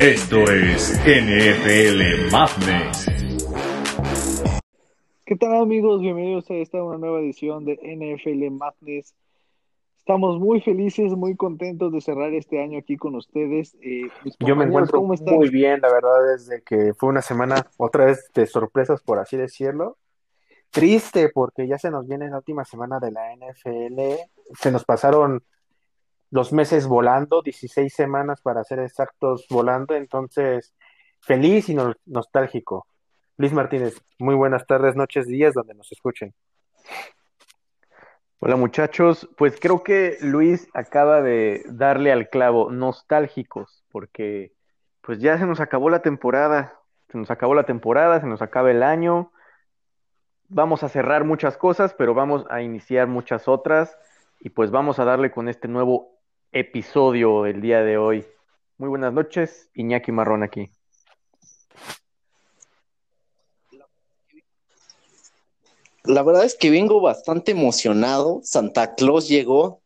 Esto es NFL Madness. ¿Qué tal amigos? Bienvenidos a esta una nueva edición de NFL Madness. Estamos muy felices, muy contentos de cerrar este año aquí con ustedes. Eh, Yo me encuentro muy bien, la verdad, desde que fue una semana otra vez de sorpresas, por así decirlo. Triste porque ya se nos viene la última semana de la NFL. Se nos pasaron los meses volando, 16 semanas para ser exactos volando, entonces feliz y nostálgico. Luis Martínez, muy buenas tardes, noches, días, donde nos escuchen. Hola muchachos, pues creo que Luis acaba de darle al clavo, nostálgicos, porque pues ya se nos acabó la temporada, se nos acabó la temporada, se nos acaba el año, vamos a cerrar muchas cosas, pero vamos a iniciar muchas otras y pues vamos a darle con este nuevo episodio el día de hoy. Muy buenas noches, Iñaki Marrón aquí. La verdad es que vengo bastante emocionado. Santa Claus llegó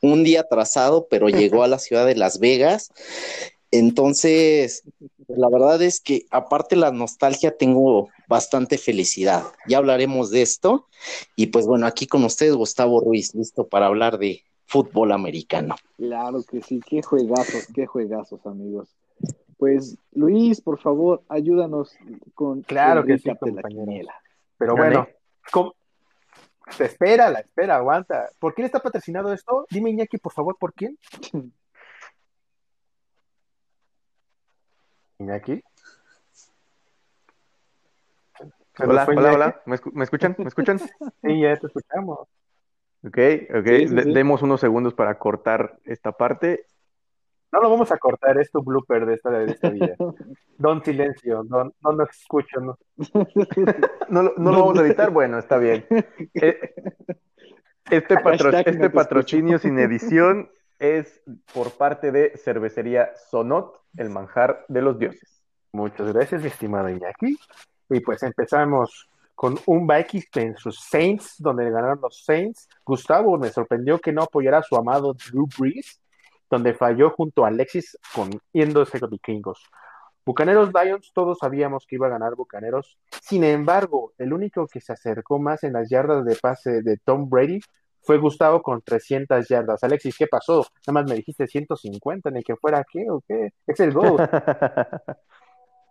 un día atrasado, pero llegó a la ciudad de Las Vegas. Entonces, la verdad es que aparte de la nostalgia, tengo bastante felicidad. Ya hablaremos de esto. Y pues bueno, aquí con ustedes, Gustavo Ruiz, listo para hablar de fútbol americano. Claro que sí, qué juegazos, qué juegazos, amigos. Pues Luis, por favor, ayúdanos con claro que sí, la Pero bueno, ¿cómo? espera, la espera, aguanta. ¿Por quién está patrocinado esto? Dime, Iñaki, por favor, ¿por quién? Iñaki. Hola, hola, hola. ¿Me, escuchan? ¿Me escuchan? Sí, ya te escuchamos. Ok, ok. Demos unos segundos para cortar esta parte. No lo vamos a cortar, es tu blooper de esta, de esta vida. Don silencio, no, no nos escucho. No, no, no, lo vamos a editar, bueno, está bien. Eh, este, este patrocinio sin edición es por parte de Cervecería Sonot, el manjar de los dioses. Muchas gracias, mi estimado Iñaki. Y pues empezamos con un Vikings sus Saints, donde ganaron los Saints. Gustavo me sorprendió que no apoyara a su amado Drew Brees, donde falló junto a Alexis con yéndose con vikingos. Bucaneros Lions, todos sabíamos que iba a ganar Bucaneros. Sin embargo, el único que se acercó más en las yardas de pase de Tom Brady fue Gustavo con 300 yardas. Alexis, ¿qué pasó? Nada más me dijiste 150, ni que fuera qué o qué. Es el gol.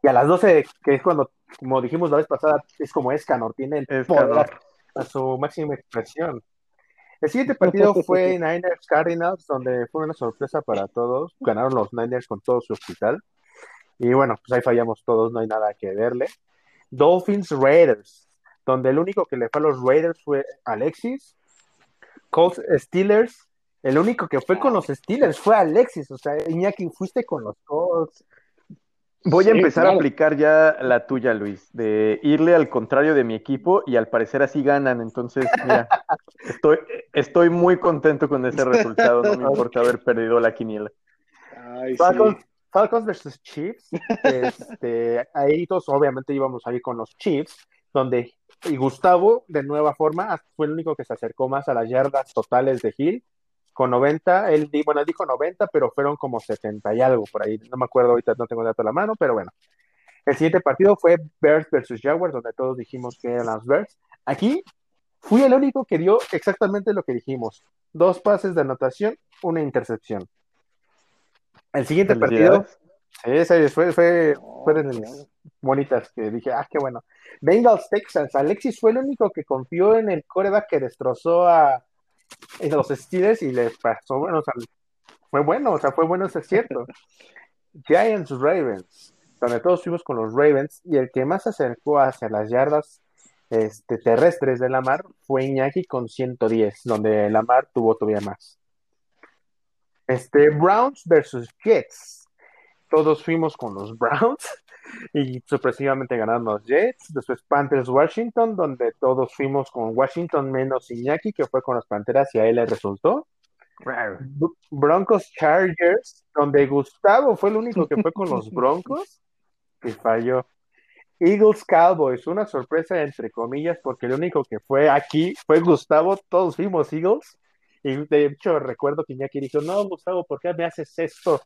Y a las 12, que es cuando, como dijimos la vez pasada, es como Escanor, tiene el poder a su máxima expresión. El siguiente partido fue Niners Cardinals, donde fue una sorpresa para todos. Ganaron los Niners con todo su hospital. Y bueno, pues ahí fallamos todos, no hay nada que verle. Dolphins Raiders, donde el único que le fue a los Raiders fue Alexis. Colts Steelers, el único que fue con los Steelers fue Alexis. O sea, Iñaki, fuiste con los Colts. Voy a empezar a aplicar ya la tuya, Luis, de irle al contrario de mi equipo y al parecer así ganan. Entonces, mira, estoy, estoy muy contento con ese resultado. No me importa haber perdido la quiniela. Falcons, versus Chiefs. Este, ahí todos obviamente íbamos a ir con los Chiefs, donde y Gustavo, de nueva forma, fue el único que se acercó más a las yardas totales de Hill con 90, él, bueno, él dijo 90, pero fueron como 70 y algo por ahí, no me acuerdo ahorita, no tengo dato a la mano, pero bueno. El siguiente partido fue Bears versus Jaguars, donde todos dijimos que eran las Bears. Aquí fui el único que dio exactamente lo que dijimos. Dos pases de anotación, una intercepción. El siguiente partido, ese fue, fue, fueron bonitas que dije, ah, qué bueno. Bengals Texans, Alexis fue el único que confió en el coreback que destrozó a, de los Steelers y le pasó bueno, o sea, fue bueno, o sea, fue bueno, eso es cierto. Giants Ravens, donde todos fuimos con los Ravens y el que más se acercó hacia las yardas este, terrestres de Lamar fue Iñaki con 110, donde Lamar tuvo todavía más. Este, Browns versus Jets. Todos fuimos con los Browns y sorpresivamente ganaron los Jets. Después Panthers Washington, donde todos fuimos con Washington menos Iñaki, que fue con las Panteras y a él le resultó. Broncos Chargers, donde Gustavo fue el único que fue con los Broncos y falló. Eagles Cowboys, una sorpresa entre comillas, porque el único que fue aquí fue Gustavo, todos fuimos Eagles. Y de hecho recuerdo que Iñaki dijo, no, Gustavo, ¿por qué me haces esto?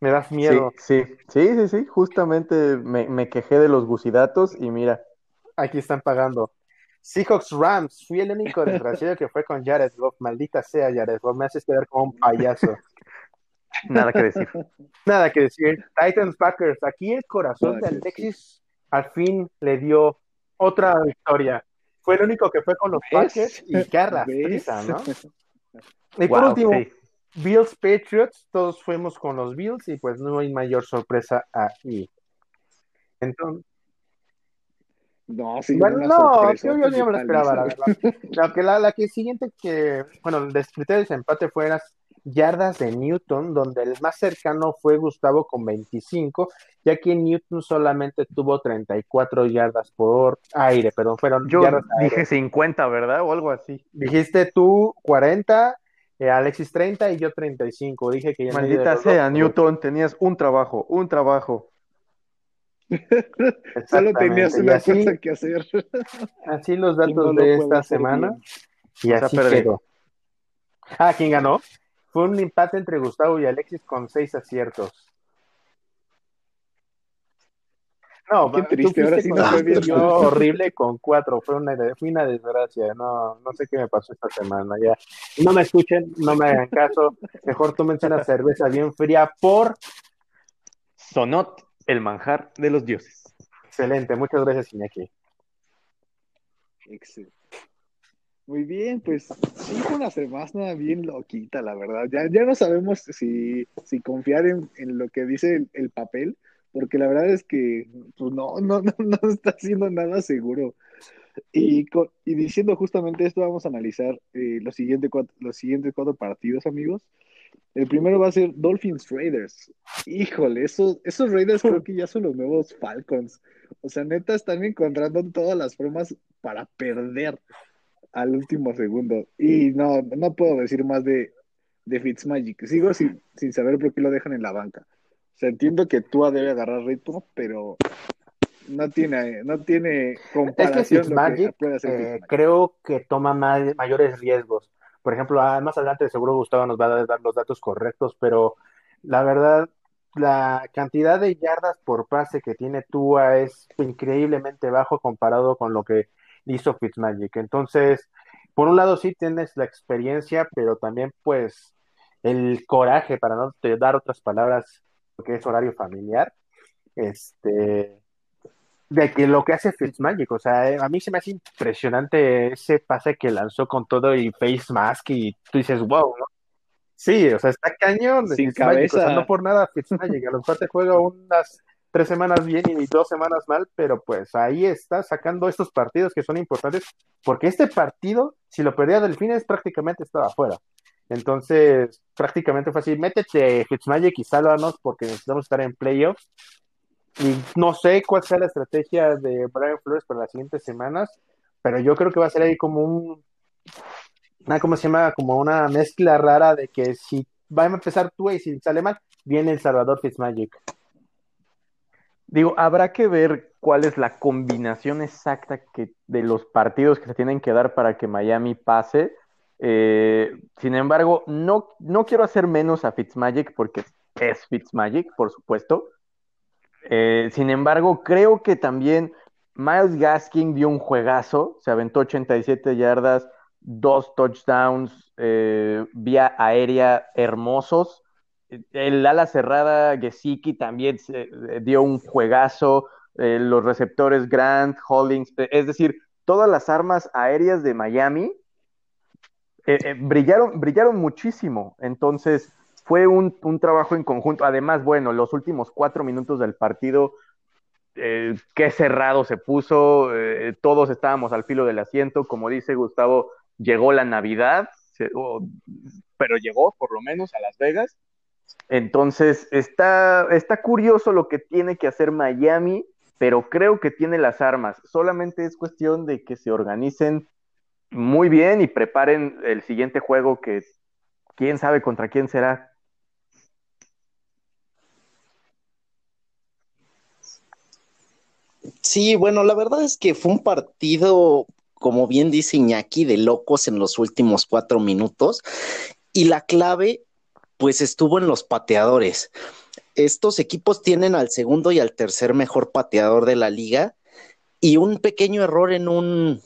Me das miedo. Sí, sí, sí, sí, sí. Justamente me, me quejé de los gusidatos y mira, Aquí están pagando. Seahawks Rams. Fui el único desgraciado que fue con Jared Goff. Maldita sea, Jared Goff. Me haces quedar como un payaso. nada que decir. Nada que decir. Titans Packers. Aquí el corazón de Nada que Alexis al fin le dio otra victoria. Fue el único que fue con los ¿Ves? Packers y arrastriza, ¿no? Y por último, sí. Bills Patriots. Todos fuimos con los Bills y pues no hay mayor sorpresa ahí. Entonces, No, sí, Bueno, una no, sorpresa, yo, yo ni me lo esperaba, la verdad. La que, la, la que siguiente que, bueno, el descriptor de desempate fue las yardas de Newton, donde el más cercano fue Gustavo con 25, ya que Newton solamente tuvo 34 yardas por aire, perdón, fueron Yo yardas dije 50, ¿verdad? O algo así. Dijiste tú 40, eh, Alexis 30 y yo 35. Dije que ya Maldita sea. Newton, tenías un trabajo, un trabajo. Solo tenías una así- cosa que hacer. Así los datos no lo de esta semana. bien. Y O sea, así quedó. Ah, ¿quién ganó? Fue un empate entre Gustavo y Alexis con seis aciertos. No, Qué triste, ahora sí no fue bien. yo horrible con cuatro. Fue una, fue una desgracia. No, no sé qué me pasó esta semana. Ya. No me escuchen, no me hagan caso. Mejor tómense una cerveza bien fría por Sonot, el manjar de los dioses. excelente. Muchas gracias, Iñaki. Excelente. Muy bien, pues sí fue una semana bien loquita, la verdad. Ya, ya no sabemos si, si confiar en, en lo que dice el, el papel, porque la verdad es que pues no, no, no, no está haciendo nada seguro. Y, co- y diciendo justamente esto, vamos a analizar eh, los, siguientes cuatro, los siguientes cuatro partidos, amigos. El primero va a ser Dolphins Raiders. Híjole, esos, esos Raiders creo que ya son los nuevos Falcons. O sea, neta, están encontrando todas las formas para perder al último segundo. Y no, no puedo decir más de, de Fitzmagic. Sigo sin, sin saber por qué lo dejan en la banca. Sea, entiendo que Tua debe agarrar ritmo, pero no tiene, no tiene Es que comparación lo que puede hacer eh, creo que toma más- mayores riesgos. Por ejemplo, ah, más adelante seguro Gustavo nos va a dar los datos correctos, pero la verdad, la cantidad de yardas por pase que tiene Tua es increíblemente bajo comparado con lo que hizo Fitzmagic. Entonces, por un lado sí tienes la experiencia, pero también pues el coraje, para no te dar otras palabras, porque es horario familiar, este, de que lo que hace Fitzmagic, o sea, eh, a mí se me hace impresionante ese pase que lanzó con todo y face mask y tú dices, wow, ¿no? Sí, o sea, está cañón Sin Fitzmagic, o sea, cabeza. no por nada Fitzmagic, a lo mejor te juega unas tres semanas bien y dos semanas mal, pero pues ahí está sacando estos partidos que son importantes, porque este partido, si lo perdía Delfines, prácticamente estaba fuera. Entonces, prácticamente fue así, métete Fitzmagic y sálvanos porque necesitamos estar en playoffs. Y no sé cuál sea la estrategia de Brian Flores para las siguientes semanas, pero yo creo que va a ser ahí como un, una, ¿cómo se llama? Como una mezcla rara de que si va a empezar tú y si sale mal, viene el Salvador Fitzmagic. Digo, habrá que ver cuál es la combinación exacta que, de los partidos que se tienen que dar para que Miami pase. Eh, sin embargo, no, no quiero hacer menos a Fitzmagic porque es Fitzmagic, por supuesto. Eh, sin embargo, creo que también Miles Gaskin dio un juegazo, se aventó 87 yardas, dos touchdowns eh, vía aérea hermosos. El ala cerrada Gesicki también dio un juegazo. Los receptores Grant, Hollings, es decir, todas las armas aéreas de Miami eh, eh, brillaron, brillaron muchísimo. Entonces, fue un, un, trabajo en conjunto. Además, bueno, los últimos cuatro minutos del partido, eh, qué cerrado se puso. eh, todos estábamos al filo del asiento. Como dice Gustavo, llegó la Navidad, pero llegó por lo menos a Las Vegas. Entonces, está, está curioso lo que tiene que hacer Miami, pero creo que tiene las armas. Solamente es cuestión de que se organicen muy bien y preparen el siguiente juego que quién sabe contra quién será. Sí, bueno, la verdad es que fue un partido, como bien dice Iñaki, de locos en los últimos cuatro minutos. Y la clave, pues, estuvo en los pateadores. estos equipos tienen al segundo y al tercer mejor pateador de la liga y un pequeño error en un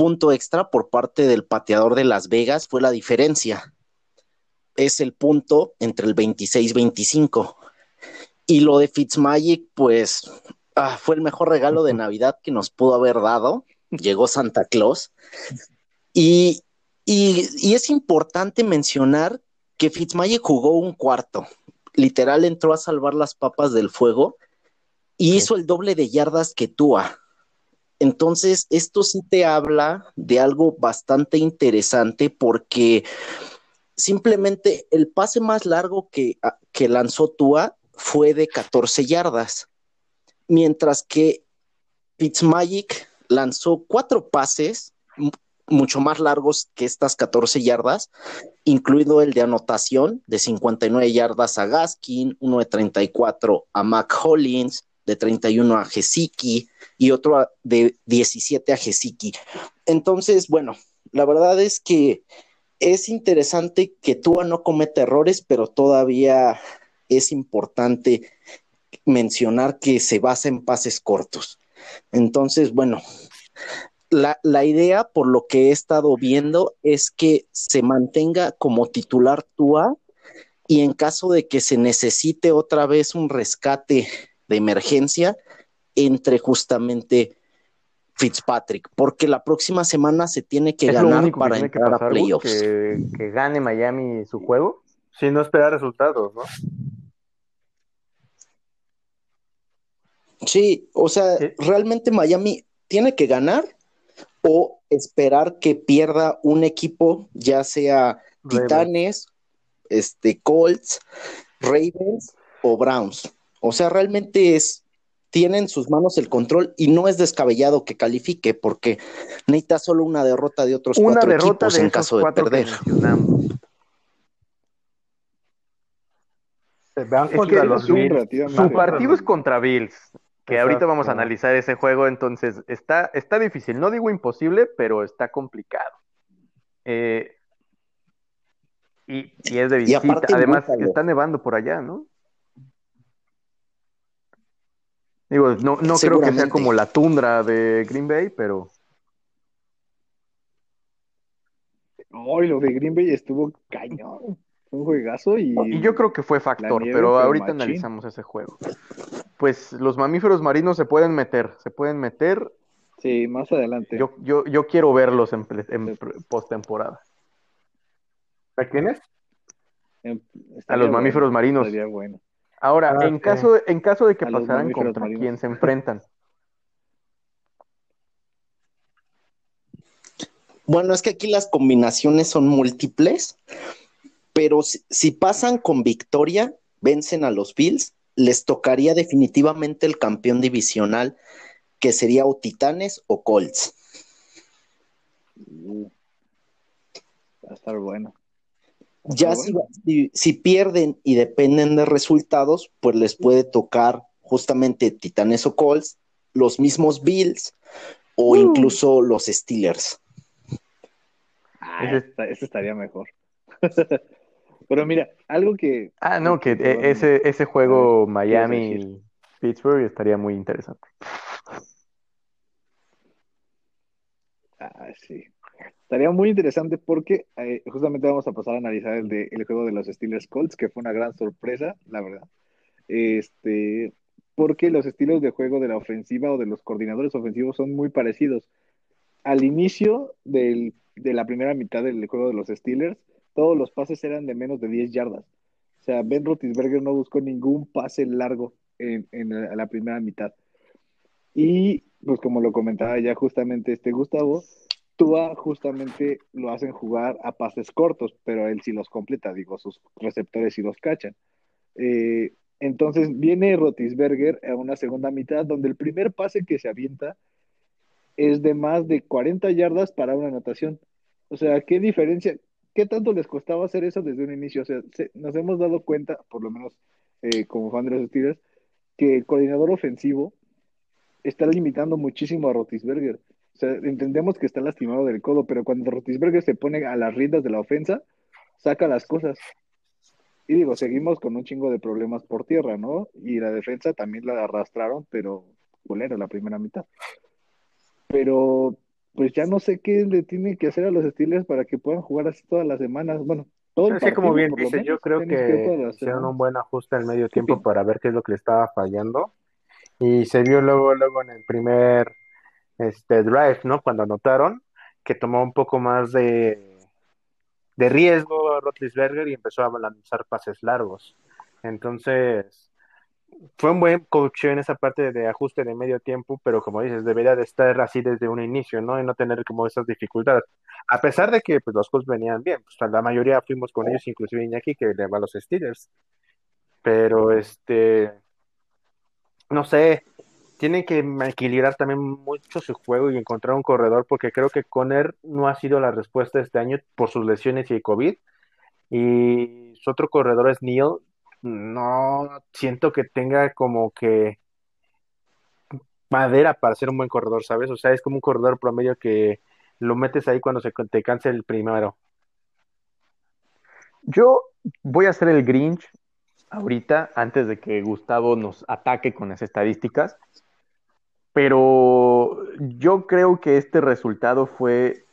punto extra por parte del pateador de Las Vegas fue la diferencia. Es el punto entre el 26-25. Y lo de Fitzmagic, pues ah, fue el mejor regalo de Navidad que nos pudo haber dado. Llegó Santa Claus. Y, y, y es importante mencionar que Fitzmagic jugó un cuarto. Literal entró a salvar las papas del fuego y hizo el doble de yardas que Tua. Entonces, esto sí te habla de algo bastante interesante porque simplemente el pase más largo que, que lanzó Tua fue de 14 yardas, mientras que Fitzmagic lanzó cuatro pases mucho más largos que estas 14 yardas, incluido el de anotación de 59 yardas a Gaskin, uno de 34 a Mac Hollins, de 31 a Gesicki y otro de 17 a Gesicki. Entonces, bueno, la verdad es que es interesante que Tua no cometa errores, pero todavía es importante mencionar que se basa en pases cortos. Entonces, bueno, la, la, idea, por lo que he estado viendo, es que se mantenga como titular Tua y en caso de que se necesite otra vez un rescate de emergencia entre justamente Fitzpatrick, porque la próxima semana se tiene que ganar para entrar a playoffs. Que, que, gane Miami su juego. Sin no esperar resultados, ¿no? Sí, o sea, ¿Sí? realmente Miami tiene que ganar o esperar que pierda un equipo, ya sea Ravens. Titanes, este, Colts, Ravens o Browns. O sea, realmente es, tienen en sus manos el control y no es descabellado que califique porque necesita solo una derrota de otros una cuatro derrota equipos de en caso de perder. Contra los Bills. relativamente- Su partido es contra Bills, que ahorita vamos a analizar ese juego, entonces está, está difícil. No digo imposible, pero está complicado. Eh, y, y es de visita. Además, está nevando por allá, ¿no? Digo, no, no creo que sea como la tundra de Green Bay, pero Ay, lo de Green Bay estuvo cañón. Fue un juegazo y, Y yo creo que fue factor, nieve pero ahorita machín. analizamos ese juego. Pues los mamíferos marinos se pueden meter, se pueden meter. sí, más adelante. Yo, yo, yo quiero verlos en, en postemporada. ¿A quiénes? A los mamíferos bueno, marinos. estaría bueno. Ahora, Ah, en sí. caso, en caso de que A pasaran contra marinos. quien se enfrentan. Bueno, es que aquí las combinaciones son múltiples, pero si, si pasan con victoria, vencen a los Bills, les tocaría definitivamente el campeón divisional, que sería o Titanes o Colts. Va a estar bueno. Ya si, bueno. si- si pierden y dependen de resultados, pues les puede tocar justamente Titanes o Colts, los mismos Bills o incluso los Steelers. Ah, ese estaría mejor. Pero mira, algo que Ah, no, que eh, ese, ese juego ¿qué ibas a decir? Miami-Pittsburgh estaría muy interesante. Ah, sí. Estaría muy interesante porque eh, justamente vamos a pasar a analizar el, de, el juego de los Steelers Colts, que fue una gran sorpresa, la verdad. Este, porque los estilos de juego de la ofensiva o de los coordinadores ofensivos son muy parecidos. Al inicio del- de la primera mitad del juego de los Steelers, todos los pases eran de menos de 10 yardas. O sea, Ben Roethlisberger no buscó ningún pase largo en, en la, la primera mitad. Y pues como lo comentaba ya justamente este Gustavo, Tua justamente lo hacen jugar a pases cortos, pero él sí los completa, digo, sus receptores sí los cachan. Eh, entonces viene Rotisberger a una segunda mitad donde el primer pase que se avienta es de más de 40 yardas para una anotación. O sea, ¿qué diferencia? ¿Qué tanto les costaba hacer eso desde un inicio? O sea, se- nos hemos dado cuenta, por lo menos eh, como fan de los Steelers, que el coordinador ofensivo está limitando muchísimo a Rotisberger. Sea, entendemos que está lastimado del codo, pero cuando Rotisberger se pone a las riendas de la ofensa, saca las cosas. Y digo, seguimos con un chingo de problemas por tierra, ¿no? Y la defensa también la arrastraron, pero culero la primera mitad. Pero pues ya no sé qué le tiene que hacer a los Steelers para que puedan jugar así todas las semanas. Bueno, todo el como bien dice, yo creo que hicieron un buen ajuste al medio tiempo para ver qué es lo que le estaba fallando. Y se vio luego, luego en el primer este, drive, ¿no? Cuando anotaron, que tomó un poco más de, de riesgo Roethlisberger y empezó a lanzar pases largos. Entonces, fue un buen coach en esa parte de ajuste de medio tiempo, pero como dices, debería de estar así desde un inicio, ¿no? Y no tener como esas dificultades. A pesar de que pues, los Colts venían bien, pues la mayoría fuimos con ellos, inclusive Iñaki, que le va a los Steelers. Pero este, no sé, tienen que equilibrar también mucho su juego y encontrar un corredor, porque creo que Conner no ha sido la respuesta este año por sus lesiones y el COVID. Y su otro corredor es Neil. No siento que tenga como que madera para ser un buen corredor, ¿sabes? O sea, es como un corredor promedio que lo metes ahí cuando se te canse el primero. Yo voy a hacer el Grinch ahorita, antes de que Gustavo nos ataque con las estadísticas, pero yo creo que este resultado fue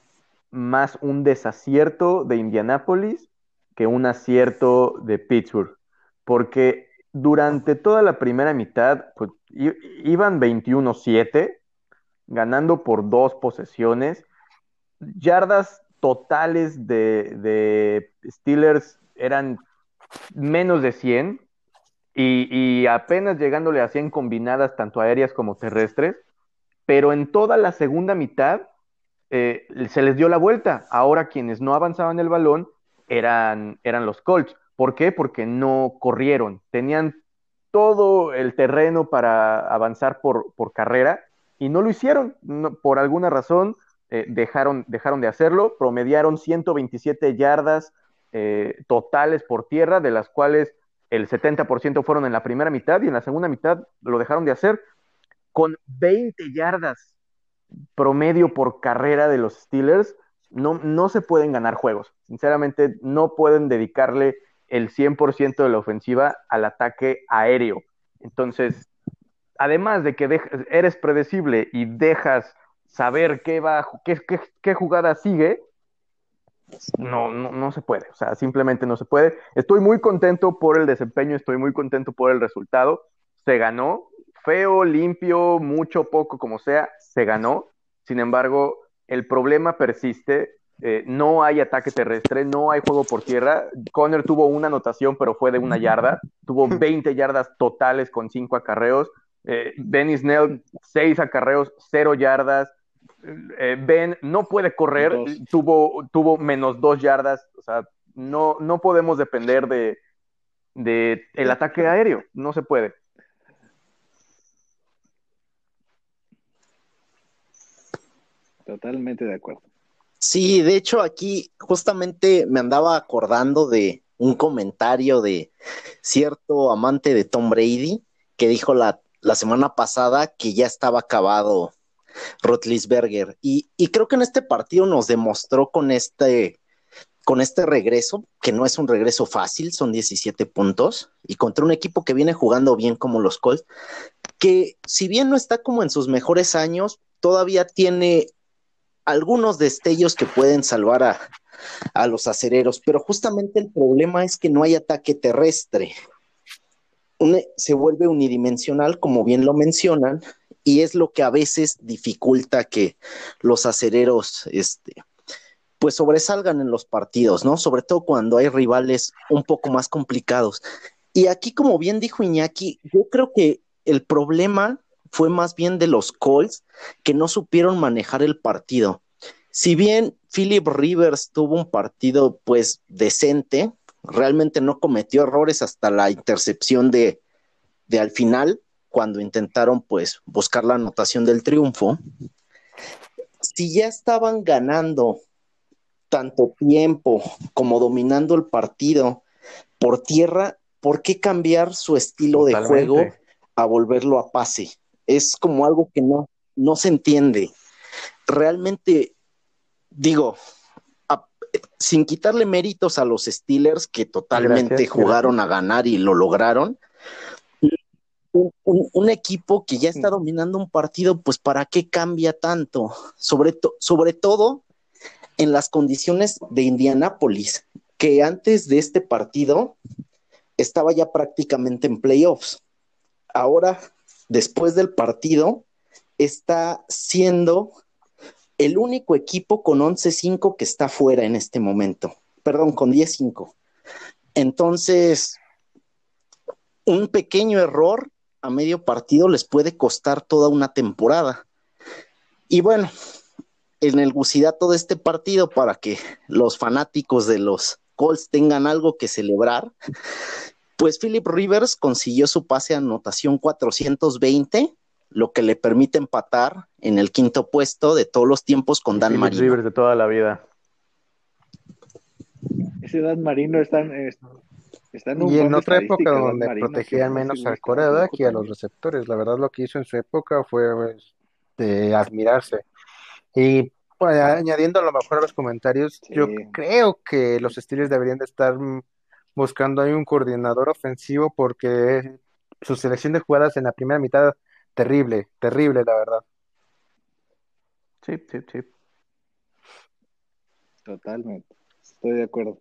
más un desacierto de Indianápolis que un acierto de Pittsburgh, porque durante toda la primera mitad pues, iban 21-7, ganando por dos posesiones, yardas totales de, de Steelers eran menos de 100 y, apenas llegándole a 100 combinadas, tanto aéreas como terrestres, pero en toda la segunda mitad eh, se les dio la vuelta. Ahora quienes no avanzaban el balón eran, eran los Colts. ¿Por qué? Porque no corrieron. Tenían todo el terreno para avanzar por, por carrera y no lo hicieron. Por alguna razón eh, dejaron, dejaron de hacerlo. Promediaron 127 yardas eh, totales por tierra, de las cuales el 70% fueron en la primera mitad y en la segunda mitad lo dejaron de hacer con 20 yardas promedio por carrera de los Steelers, no, no se pueden ganar juegos. Sinceramente, no pueden dedicarle el 100% de la ofensiva al ataque aéreo. Entonces, además de que eres predecible y dejas saber qué jugada sigue, no, no, no se puede. O sea, simplemente no se puede. Estoy muy contento por el desempeño, estoy muy contento por el resultado. Se ganó, feo, limpio, mucho, poco, como sea, se ganó. Sin embargo, el problema persiste. eh, no hay ataque terrestre, no hay juego por tierra. Conner tuvo una anotación, pero fue de una yarda. Tuvo 20 yardas totales con 5 acarreos. Eh, Benny Snell, 6 acarreos, 0 yardas. Eh, ben no puede correr, Dos. tuvo, tuvo menos 2 yardas. O sea, no, no podemos depender de, de el ataque aéreo. No se puede. Totalmente de acuerdo. Sí, de hecho aquí justamente me andaba acordando de un comentario de cierto amante de Tom Brady que dijo la, la semana pasada que ya estaba acabado Rotlisberger. Y, creo que en este partido nos demostró con este, con este regreso, que no es un regreso fácil, son 17 puntos, y contra un equipo que viene jugando bien como los Colts, que si bien no está como en sus mejores años, todavía tiene algunos destellos que pueden salvar a, a los acereros, pero justamente el problema es que no hay ataque terrestre. Se vuelve unidimensional, como bien lo mencionan, y es lo que a veces dificulta que los acereros este, pues sobresalgan en los partidos, ¿no? Sobre todo cuando hay rivales un poco más complicados. Y aquí, como bien dijo Iñaki, yo creo que el problema fue más bien de los Colts que no supieron manejar el partido. Si bien Philip Rivers tuvo un partido pues decente, realmente no cometió errores hasta la intercepción de, de al final, cuando intentaron pues buscar la anotación del triunfo. Si ya estaban ganando tanto tiempo como dominando el partido por tierra, ¿por qué cambiar su estilo de juego a volverlo a pase? Es como algo que no, no se entiende. Realmente, digo, a- sin quitarle méritos a los Steelers que totalmente Gracias, jugaron a ganar y lo lograron. Un, un- un equipo que ya está dominando un partido, pues ¿para qué cambia tanto? Sobre, to- sobre todo en las condiciones de Indianápolis, que antes de este partido estaba ya prácticamente en playoffs. Ahora, después del partido, está siendo el único equipo con 11-5 que está fuera en este momento. Perdón, con 10-5. Entonces, un pequeño error a medio partido les puede costar toda una temporada. Y bueno, en el Gusidato de este partido, para que los fanáticos de los Colts tengan algo que celebrar, pues Philip Rivers consiguió su pase a anotación 420, lo que le permite empatar en el quinto puesto de todos los tiempos con Dan Philip Marino. Rivers de toda la vida. Ese Dan Marino está, en- está en un Y en otra época donde protegían menos al coreback y a los receptores. La verdad lo que hizo en su época fue pues, de admirarse. Y pues, añadiendo a lo mejor a los comentarios, yo creo que los Steelers deberían de estar buscando ahí un coordinador ofensivo porque su selección de jugadas en la primera mitad, terrible, terrible, la verdad. Sí, sí, sí. Totalmente, estoy de acuerdo.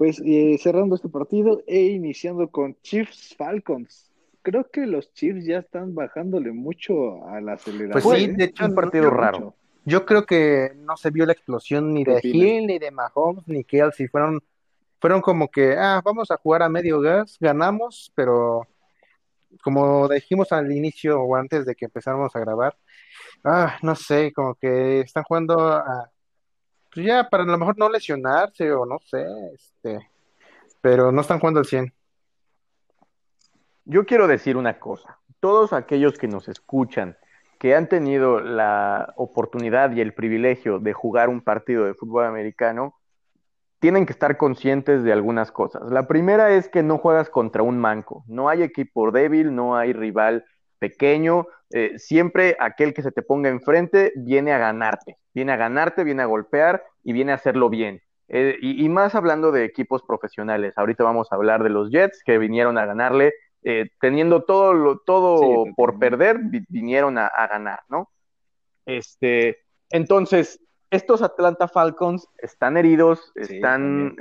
Pues eh, cerrando este partido e iniciando con Chiefs Falcons. Creo que los Chiefs ya están bajándole mucho al acelerador. Pues sí, ¿eh? de hecho, un partido raro. Yo creo que no se vio la explosión ni ¿Qué de? Hill, ni de Mahomes, ni Kelsey. Fueron, fueron como que, ah, vamos a jugar a medio gas, ganamos, pero como dijimos al inicio o antes de que empezáramos a grabar, ah, no sé, como que están jugando a, pues ya para a lo mejor no lesionarse o no sé, este, pero no están jugando al 100. Yo quiero decir una cosa. Todos aquellos que nos escuchan, que han tenido la oportunidad y el privilegio de jugar un partido de fútbol americano, tienen que estar conscientes de algunas cosas. La primera es que no juegas contra un manco. No hay equipo débil, no hay rival pequeño. Eh, siempre aquel que se te ponga enfrente viene a ganarte. Viene a ganarte, viene a golpear y viene a hacerlo bien. Eh, y, y más hablando de equipos profesionales. Ahorita vamos a hablar de los Jets que vinieron a ganarle eh, teniendo todo, lo, todo Sí, por perder, vi- vinieron a, a ganar, ¿no? Este, entonces, estos Atlanta Falcons están heridos, Sí, están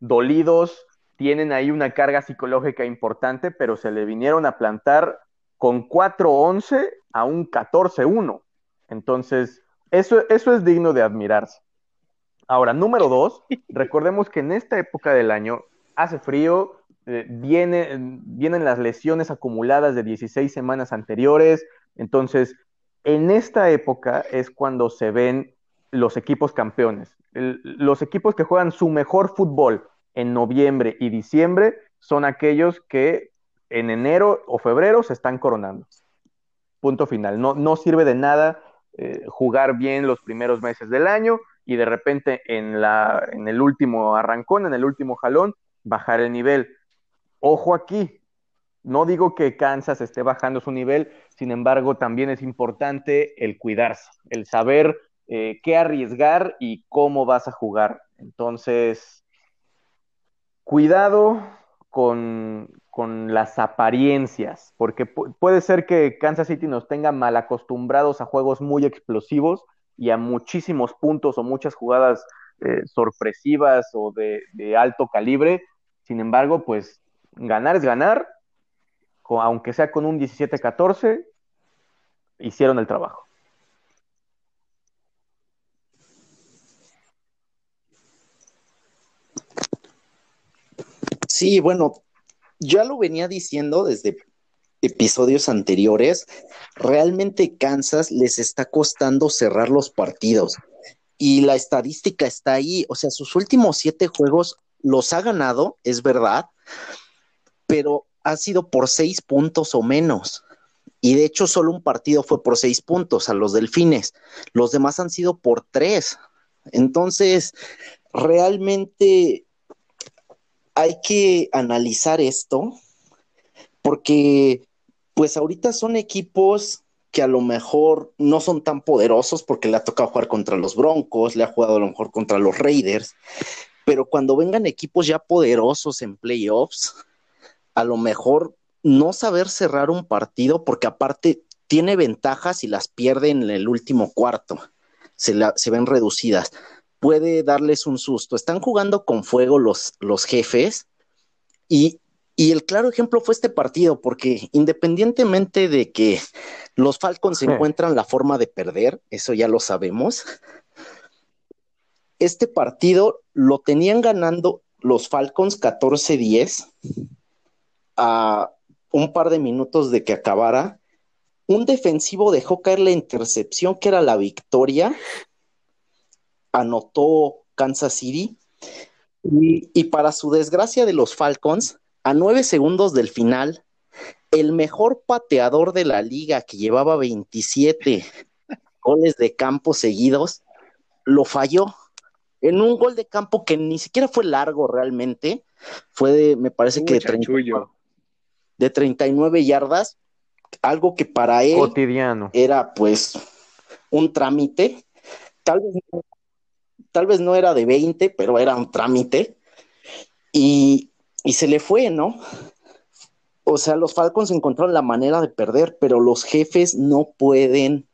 dolidos, tienen ahí una carga psicológica importante, pero se le vinieron a plantar con 4-11 a un 14-1. Entonces, eso, eso es digno de admirarse. Ahora, número dos, recordemos que en esta época del año hace frío, eh, viene, vienen las lesiones acumuladas de 16 semanas anteriores, entonces en esta época es cuando se ven los equipos campeones. El- los equipos que juegan su mejor fútbol en noviembre y diciembre son aquellos que en enero o febrero se están coronando. Punto final. No, no sirve de nada eh, jugar bien los primeros meses del año y de repente en, la, en el último arrancón, en el último jalón, bajar el nivel. Ojo aquí, no digo que Kansas esté bajando su nivel, sin embargo, también es importante el cuidarse, el saber eh, qué arriesgar y cómo vas a jugar. Entonces, cuidado con, con las apariencias, porque pu puede ser que Kansas City nos tenga mal acostumbrados a juegos muy explosivos y a muchísimos puntos o muchas jugadas eh, sorpresivas o de alto calibre. Sin embargo, pues ganar es ganar, aunque sea con un 17-14, hicieron el trabajo. Sí, bueno, ya lo venía diciendo desde episodios anteriores, realmente Kansas les está costando cerrar los partidos y la estadística está ahí, o sea, sus últimos siete juegos los ha ganado, es verdad, pero ha sido por seis puntos o menos. Y de hecho solo un partido fue por seis puntos a los delfines. Los demás han sido por tres. Entonces, realmente hay que analizar esto porque pues ahorita son equipos que a lo mejor no son tan poderosos porque le ha tocado jugar contra los Broncos, le ha jugado a lo mejor contra los Raiders, pero cuando vengan equipos ya poderosos en playoffs, a lo mejor no saber cerrar un partido porque aparte tiene ventajas y las pierde en el último cuarto, se, se ven reducidas, puede darles un susto. Están jugando con fuego los, los jefes y y el claro ejemplo fue este partido, porque independientemente de que los Falcons encuentran la forma de perder, eso ya lo sabemos, este partido lo tenían ganando los Falcons 14-10 a un par de minutos de que acabara. Un defensivo dejó caer la intercepción que era la victoria, anotó Kansas City. Y, y para su desgracia de los Falcons, a nueve segundos del final, el mejor pateador de la liga que llevaba 27 goles de campo seguidos, lo falló. En un gol de campo que ni siquiera fue largo realmente, fue de, me parece que de, 39, de 39 yardas, algo que para él cotidiano. era pues un trámite, tal vez, tal vez no era de 20, pero era un trámite, y y se le fue, ¿no? O sea, los Falcons encontraron la manera de perder, pero los jefes no pueden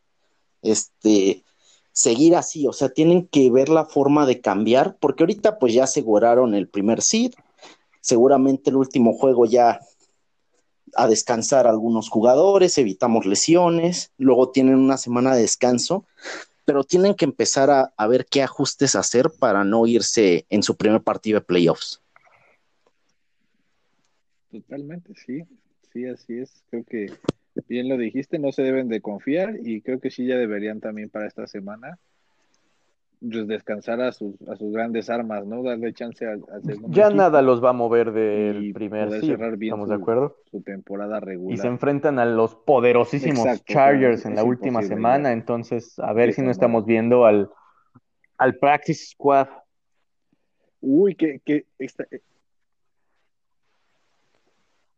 este, seguir así, o sea, tienen que ver la forma de cambiar, porque ahorita pues ya aseguraron el primer seed, seguramente el último juego ya a descansar algunos jugadores, evitamos lesiones, luego tienen una semana de descanso, pero tienen que empezar a, ver qué ajustes hacer para no irse en su primer partido de playoffs. Totalmente, sí, sí, así es. Creo que bien lo dijiste, no se deben de confiar y creo que sí ya deberían también para esta semana descansar a sus, a sus grandes armas, ¿no? Darle chance al, segundo. Ya nada los va a mover del primer sí, ¿estamos de acuerdo? Su temporada regular. Y se enfrentan a los poderosísimos Chargers en la última semana, entonces a ver si no estamos viendo al, al Practice Squad. Uy, que, que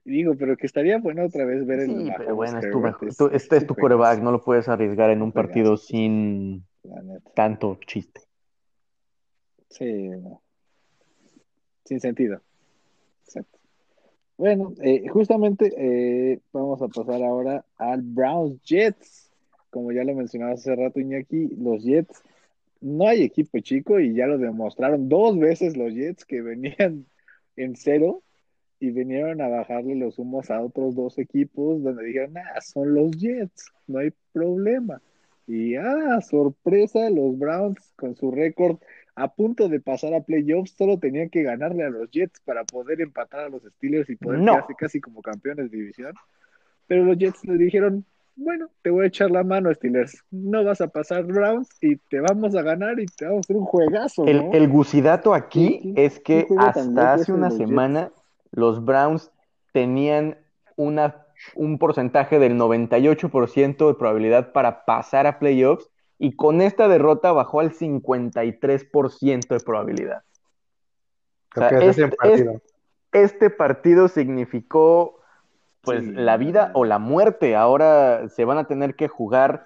Digo, pero que estaría bueno otra vez ver el. Sí, pero bueno, es tu, este es tu coreback, no lo puedes arriesgar en un partido sin tanto chiste. Sí, no. Sin sentido. Exacto. Bueno, eh, justamente eh, vamos a pasar ahora al Browns Jets. Como ya lo mencionaba hace rato, Iñaki, los Jets, no hay equipo chico y ya lo demostraron dos veces los Jets que venían en cero y vinieron a bajarle los humos a otros dos equipos donde dijeron, ah, son los Jets, no hay problema. Y ah, sorpresa, los Browns con su récord a punto de pasar a playoffs, solo tenían que ganarle a los Jets para poder empatar a los Steelers y poder quedarse casi como campeones de división. Pero los Jets le dijeron, bueno, te voy a echar la mano, Steelers. No vas a pasar Browns y te vamos a ganar y te vamos a hacer un juegazo. El, el gusidato aquí es que hasta hace una semana los Browns tenían una, un porcentaje del 98% de probabilidad para pasar a playoffs y con esta derrota bajó al 53% de probabilidad. este, partido. Este, partido significó pues la vida o la muerte. Ahora se van a tener que jugar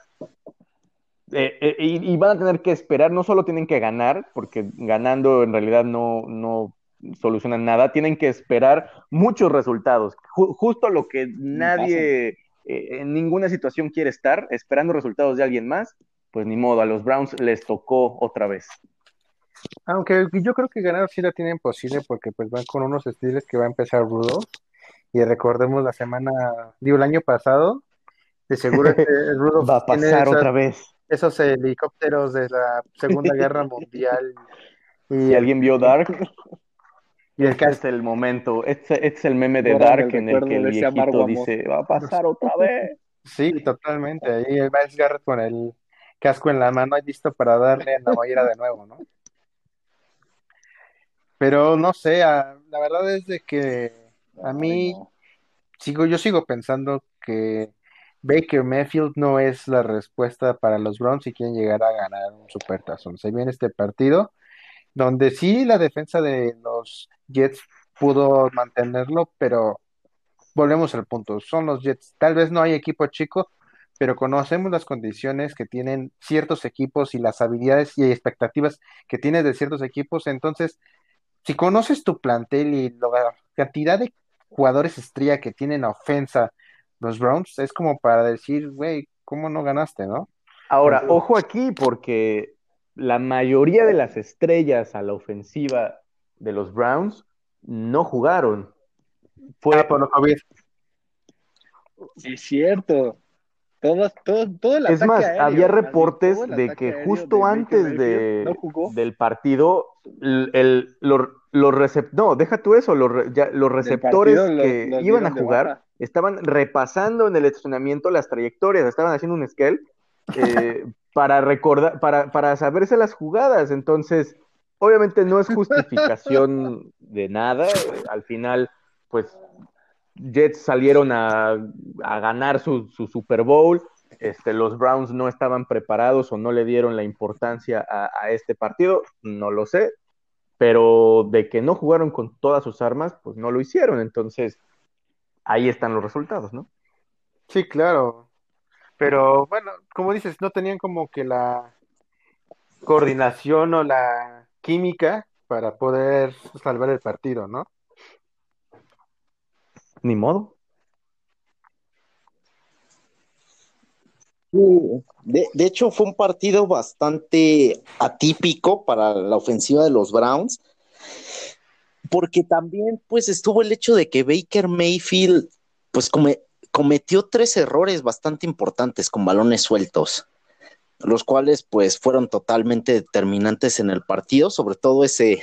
eh, eh, y, y, van a tener que esperar, no solo tienen que ganar, porque ganando en realidad no, no solucionan nada, tienen que esperar muchos resultados, justo lo que nadie eh, en ninguna situación quiere estar, esperando resultados de alguien más, pues ni modo, a los Browns les tocó otra vez. Aunque yo creo que ganar sí la tienen posible porque pues van con unos estilos que va a empezar Rudolph y recordemos la semana, digo el año pasado, de seguro que Rudolph va a pasar otra vez. Esos helicópteros de la Segunda Guerra Mundial. ¿Y alguien vio Dark? Y este es el momento, este, este, es el meme de Dark en el que el viejito dice, va a pasar otra vez. Sí, totalmente. Ahí va Garrett con el casco en la mano listo para darle a la mollera de nuevo, ¿no? Pero no sé, la verdad es de que a mí sigo, yo sigo pensando que Baker Mayfield no es la respuesta para los Browns si quieren llegar a ganar un supertazón. Se viene este partido donde sí la defensa de los Jets pudo mantenerlo, pero volvemos al punto, son los Jets. Tal vez no hay equipo chico, pero conocemos las condiciones que tienen ciertos equipos y las habilidades y expectativas que tienes de ciertos equipos. Entonces, si conoces tu plantel y la cantidad de jugadores estrella que tienen a ofensa los Browns, es como para decir, güey, ¿cómo no ganaste, no? Ahora, ojo aquí, porque la mayoría de las estrellas a la ofensiva de los Browns no jugaron. Fue Ah, por lo COVID. Sí, es cierto. Todo, todo, todo el Es más, aéreo, había reportes de que justo de antes de, no jugó del partido, el, el- los, recep- no, deja tú eso, los, ya- receptores partido, que los iban a jugar estaban repasando en el entrenamiento las trayectorias, estaban haciendo un scale eh, para recordar, para, para saberse las jugadas. Entonces, obviamente no es justificación de nada. Al final, pues, Jets salieron a, a ganar su, su Super Bowl. Este, los Browns no estaban preparados o no le dieron la importancia a, a este partido, no lo sé, pero de que no jugaron con todas sus armas, pues no lo hicieron. Entonces, ahí están los resultados, ¿no? Sí, claro. Pero bueno, como dices, no tenían como que la coordinación o la química para poder salvar el partido, ¿no? Ni modo. Sí, De, de hecho, fue un partido bastante atípico para la ofensiva de los Browns, porque también pues estuvo el hecho de que Baker Mayfield pues come- cometió tres errores bastante importantes con balones sueltos, los cuales pues fueron totalmente determinantes en el partido, sobre todo ese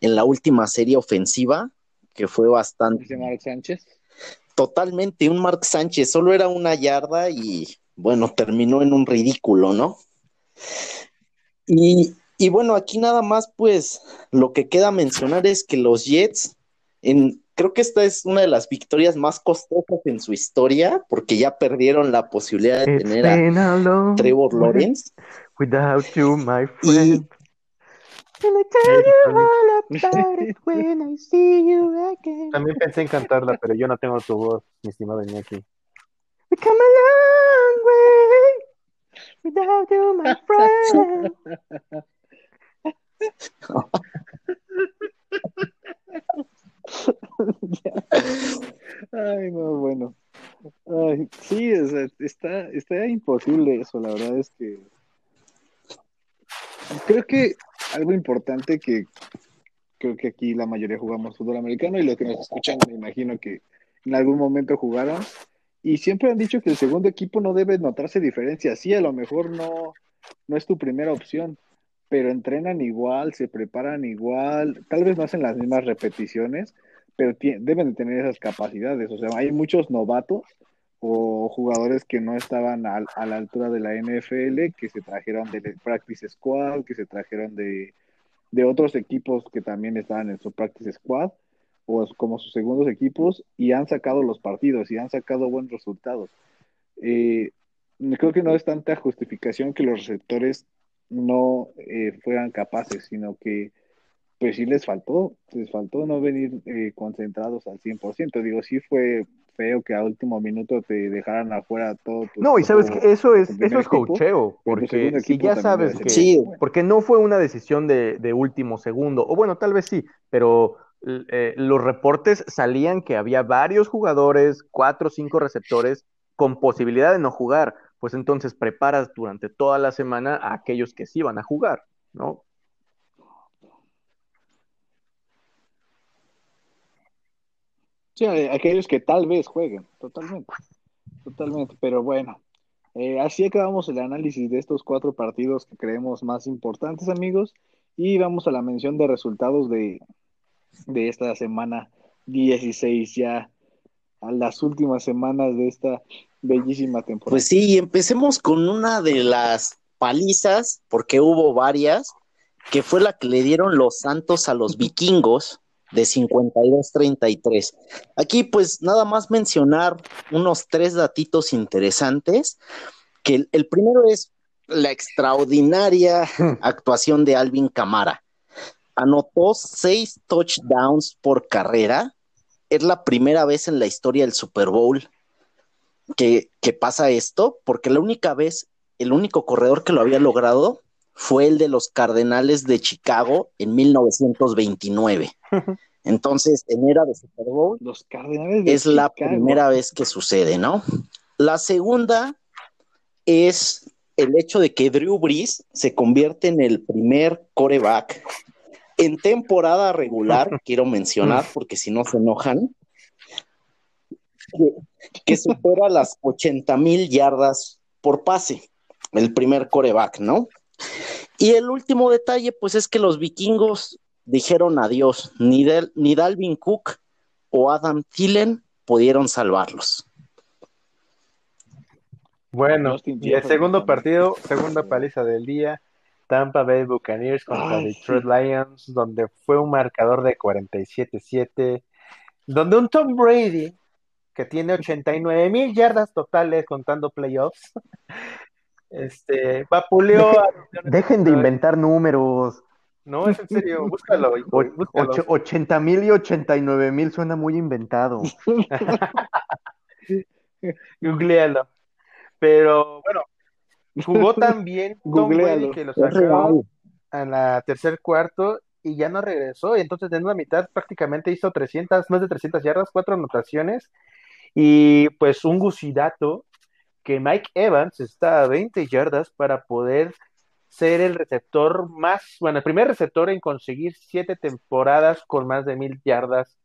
en la última serie ofensiva, que fue bastante Mark Sánchez. totalmente un Mark Sánchez, solo era una yarda y bueno, terminó en un ridículo, ¿no? Y, y bueno, aquí nada más, pues, lo que queda mencionar es que los Jets, en, creo que esta es una de las victorias más costosas en su historia, porque ya perdieron la posibilidad de It's tener a Trevor Lawrence. Without you, my Y- friend. And I tell you all about it when I see you again. También pensé en cantarla, pero yo no tengo tu voz, mi estimado Iñaki. We come a long way without you, my friend. Ay, no, bueno. Sí, está, está imposible eso, la verdad es que creo que algo importante que creo que aquí la mayoría jugamos fútbol americano y los que nos escuchan me imagino que en algún momento jugaron y siempre han dicho que el segundo equipo no debe notarse diferencia. Sí, a lo mejor no, no es tu primera opción, pero entrenan igual, se preparan igual, tal vez no hacen las mismas repeticiones, pero deben de tener esas capacidades. O sea, hay muchos novatos o jugadores que no estaban al- a, la altura de la NFL, que se trajeron del Practice Squad, que se trajeron de, de otros equipos que también estaban en su Practice Squad, o como sus segundos equipos, y han sacado los partidos y han sacado buenos resultados. Eh, creo que no es tanta justificación que los receptores no eh, fueran capaces, sino que pues sí les faltó, les faltó no venir eh, concentrados al 100%. Digo, sí fue feo que a último minuto te dejaran afuera todo tu No, y sabes tu- que eso es, eso es tu porque si ya sabes que, ser Sí. bueno. porque no fue una decisión de, de último segundo, o bueno, tal vez sí, pero eh, los reportes salían que había varios jugadores, cuatro o cinco receptores, con posibilidad de no jugar, pues entonces preparas durante toda la semana a aquellos que sí van a jugar, ¿no? Sí, aquellos que tal vez jueguen, totalmente, totalmente, pero bueno, eh, así acabamos el análisis de estos cuatro partidos que creemos más importantes, amigos, y vamos a la mención de resultados de, de esta semana 16 ya, a las últimas semanas de esta bellísima temporada. Pues sí, empecemos con una de las palizas, porque hubo varias, que fue la que le dieron los Santos a los vikingos de 52-33. Aquí pues nada más mencionar unos tres datitos interesantes, que el, el primero es la extraordinaria actuación de Alvin Camara. Anotó seis touchdowns por carrera. Es la primera vez en la historia del Super Bowl que, que pasa esto, porque la única vez, el único corredor que lo había logrado fue el de los Cardenales de Chicago en 1929. Entonces, en era de Super Bowl, Los Cardenales de es la primera vez que sucede, ¿no? La segunda es el hecho de que Drew Brees se convierte en el primer coreback en temporada regular, quiero mencionar, porque si no se enojan, que, que supera las 80 mil yardas por pase, el primer coreback, ¿no? Y el último detalle, pues es que los vikingos dijeron adiós, ni, Del- ni Dalvin Cook o Adam Thielen pudieron salvarlos. Bueno, y el segundo partido, segunda paliza del día, Tampa Bay Buccaneers contra Ay, Detroit sí. Lions, donde fue un marcador de 47-7, donde un Tom Brady, que tiene 89 mil yardas totales contando playoffs, este, vapuleó a... Dejen de inventar números. No, es en serio, búscalo, hijo, búscalo. ocho- 80 mil y 89 mil suena muy inventado. Googlealo. Pero bueno, jugó tan bien Tom. Brady que lo sacó a la tercer cuarto y ya no regresó. Y entonces en una mitad prácticamente hizo 300, más de 300 yardas, cuatro anotaciones. Y pues un gusidato que Mike Evans está a 20 yardas para poder ser el receptor más, bueno, el primer receptor en conseguir siete temporadas con más de mil yardas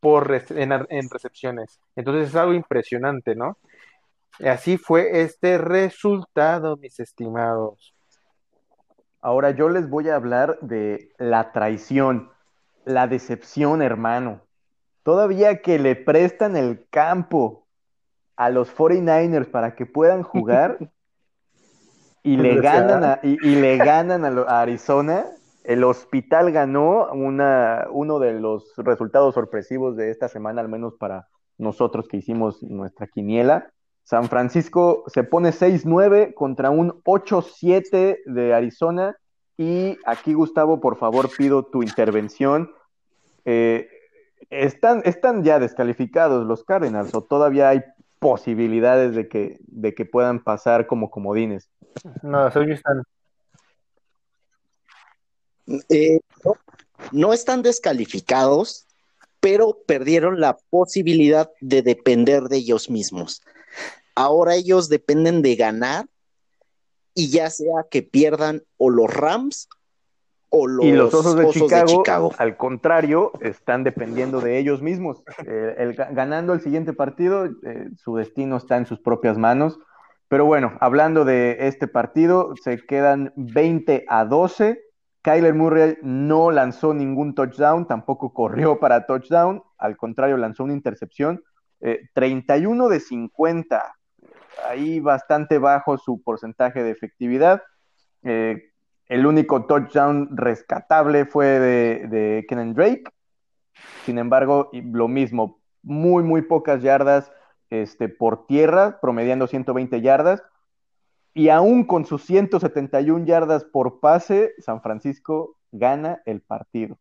por en, en recepciones. Entonces es algo impresionante, ¿no? Así fue este resultado, mis estimados. Ahora yo les voy a hablar de la traición, la decepción, hermano. Todavía que le prestan el campo a los 49ers para que puedan jugar y le ganan a, y, y le ganan a, lo- a Arizona. El hospital ganó una, uno de los resultados sorpresivos de esta semana, al menos para nosotros que hicimos nuestra quiniela. San Francisco se pone 6-9 contra un 8-7 de Arizona. Y aquí, Gustavo, por favor, pido tu intervención. Eh, ¿están, ¿Están ya descalificados los Cardinals o todavía hay posibilidades de que, de que puedan pasar como comodines? No, soy están. Eh, no, no están descalificados, pero perdieron la posibilidad de depender de ellos mismos. Ahora ellos dependen de ganar y ya sea que pierdan o los Rams o los, y los Osos, de, Osos Chicago, de Chicago. al contrario, están dependiendo de ellos mismos. Eh, el, ganando el siguiente partido, eh, su destino está en sus propias manos. Pero bueno, hablando de este partido, se quedan 20 a 12. Kyler Murray no lanzó ningún touchdown, tampoco corrió para touchdown, al contrario, lanzó una intercepción. Eh, 31 de 50, ahí bastante bajo su porcentaje de efectividad. Eh, el único touchdown rescatable fue de, de Kenan Drake. Sin embargo, lo mismo, muy, muy pocas yardas este, por tierra, promediando 120 yardas. Y aún con sus 171 yardas por pase, San Francisco gana el partido.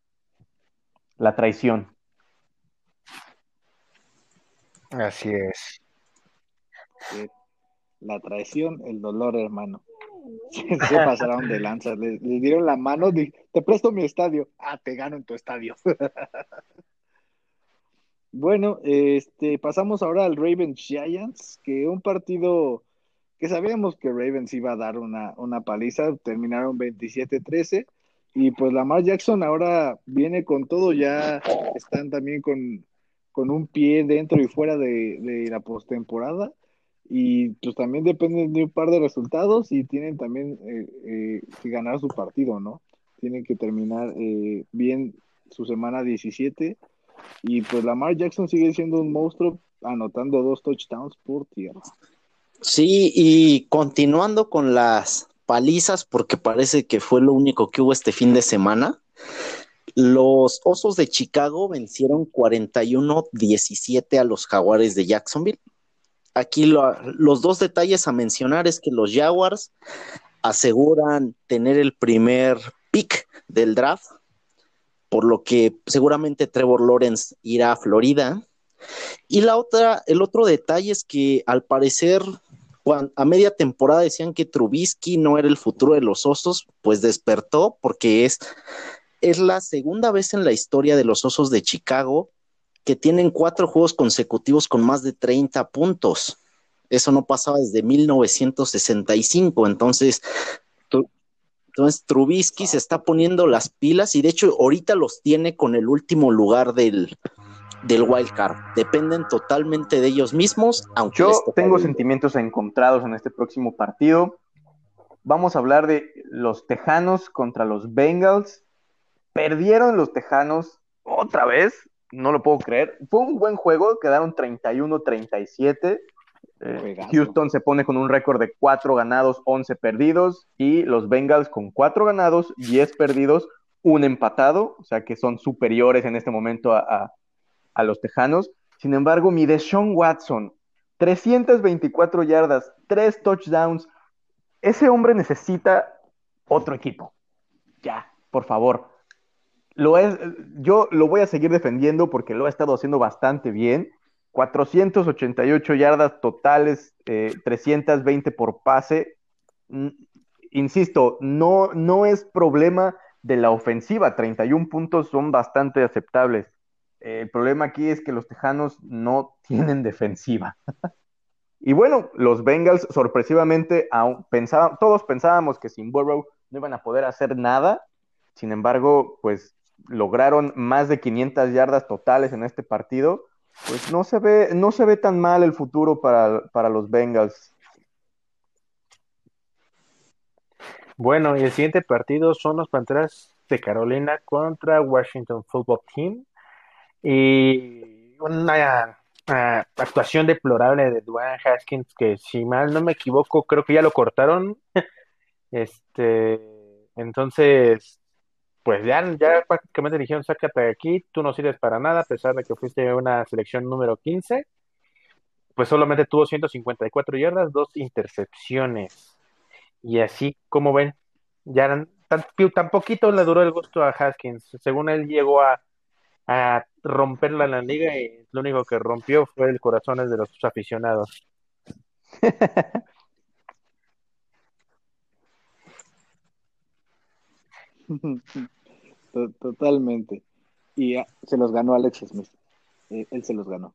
La traición. Así es. La traición, el dolor, hermano. Se pasaron de lanzas, les, dieron la mano, te presto mi estadio. Ah, te gano en tu estadio. bueno, este, pasamos ahora al Ravens Giants, que un partido que sabíamos que Ravens iba a dar una, una paliza, terminaron 27-13. Y pues Lamar Jackson ahora viene con todo, ya están también con, con un pie dentro y fuera de, de la postemporada y pues también dependen de un par de resultados y tienen también eh, eh, que ganar su partido, ¿no? Tienen que terminar eh, bien su semana 17 y pues Lamar Jackson sigue siendo un monstruo anotando dos touchdowns por tierra. Sí, y continuando con las palizas, porque parece que fue lo único que hubo este fin de semana, los Osos de Chicago vencieron 41-17 a los Jaguares de Jacksonville aquí lo, los dos detalles a mencionar es que los Jaguars aseguran tener el primer pick del draft, por lo que seguramente Trevor Lawrence irá a Florida. Y la otra, el otro detalle es que al parecer a media temporada decían que Trubisky no era el futuro de los Osos, pues despertó porque es, es la segunda vez en la historia de los Osos de Chicago que tienen cuatro juegos consecutivos con más de 30 puntos. Eso no pasaba desde 1965, entonces entonces Trubisky se está poniendo las pilas y de hecho ahorita los tiene con el último lugar del, del wild card. Dependen totalmente de ellos mismos. Aunque Yo tengo sentimientos encontrados en este próximo partido. Vamos a hablar de los Tejanos contra los Bengals. Perdieron los Tejanos otra vez, no lo puedo creer. Fue un buen juego, quedaron 31-37. Eh, Houston se pone con un récord de 4 ganados, 11 perdidos, y los Bengals con 4 ganados, 10 perdidos, un empatado, o sea que son superiores en este momento a, los Tejanos. Sin embargo, mi Deshaun Watson, 324 yardas, 3 touchdowns. Ese hombre necesita otro equipo. Ya, por favor. Lo es, yo lo voy a seguir defendiendo porque lo ha estado haciendo bastante bien 488 yardas totales, 320 eh, por pase. Mm, insisto, no, no es problema de la ofensiva, 31 puntos son bastante aceptables. el problema aquí es que los Tejanos no tienen defensiva. y bueno, los Bengals sorpresivamente, todos pensábamos que sin Burrow no iban a poder hacer nada. Sin embargo, pues lograron más de 500 yardas totales en este partido pues no se ve, no se ve tan mal el futuro para, los Bengals. Bueno, y el siguiente partido son los Panteras de Carolina contra Washington Football Team. Y una ah, actuación deplorable de Dwayne Haskins, que si mal no me equivoco, creo que ya lo cortaron. este, entonces, pues ya, ya prácticamente dijeron, sácate de aquí, tú no sirves para nada, a pesar de que fuiste una selección número 15, pues solamente tuvo 154 yardas, dos intercepciones. Y así, como ven, ya tan, tan poquito le duró el gusto a Haskins. Según él llegó a, a romperla en la liga y lo único que rompió fue el corazón de los aficionados. Totalmente. Y se los ganó Alex Smith. Eh, él se los ganó.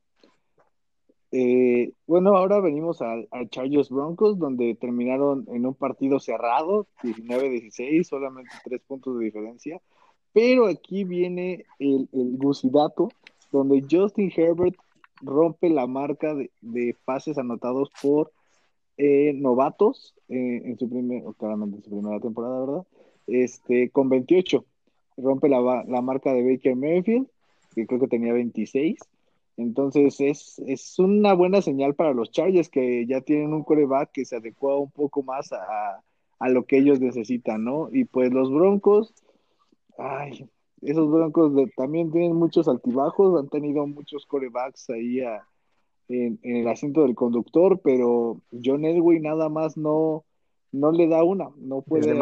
Eh, bueno, ahora venimos a, Chargers Broncos, donde terminaron en un partido cerrado, 19-16, solamente tres puntos de diferencia. Pero aquí viene el, el gusidato, donde Justin Herbert rompe la marca de, pases anotados por eh, novatos en su primer, claramente en su primera temporada, ¿verdad? Este, con 28 rompe la, la marca de Baker Mayfield, que creo que tenía 26. Entonces es, es una buena señal para los Chargers que ya tienen un coreback que se adecua un poco más a, a lo que ellos necesitan, ¿no? Y pues los Broncos, ay, esos Broncos también tienen muchos altibajos, han tenido muchos corebacks ahí en, en, el asiento del conductor, pero John Elway nada más no, no le da una, no puede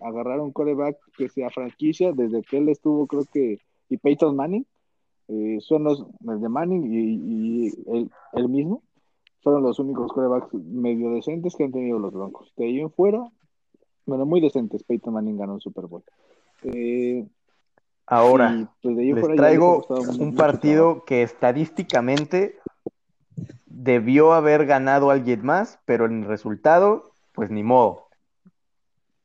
agarrar un coreback que sea franquicia, desde que él estuvo, creo que, y Peyton Manning, eh, son los, de Manning y, él, mismo, fueron los únicos corebacks medio decentes que han tenido los Broncos. De ahí en fuera, bueno, muy decentes, Peyton Manning ganó un Super Bowl. Eh, Ahora, pues, les traigo un partido que estadísticamente debió haber ganado alguien más, pero en el resultado pues ni modo.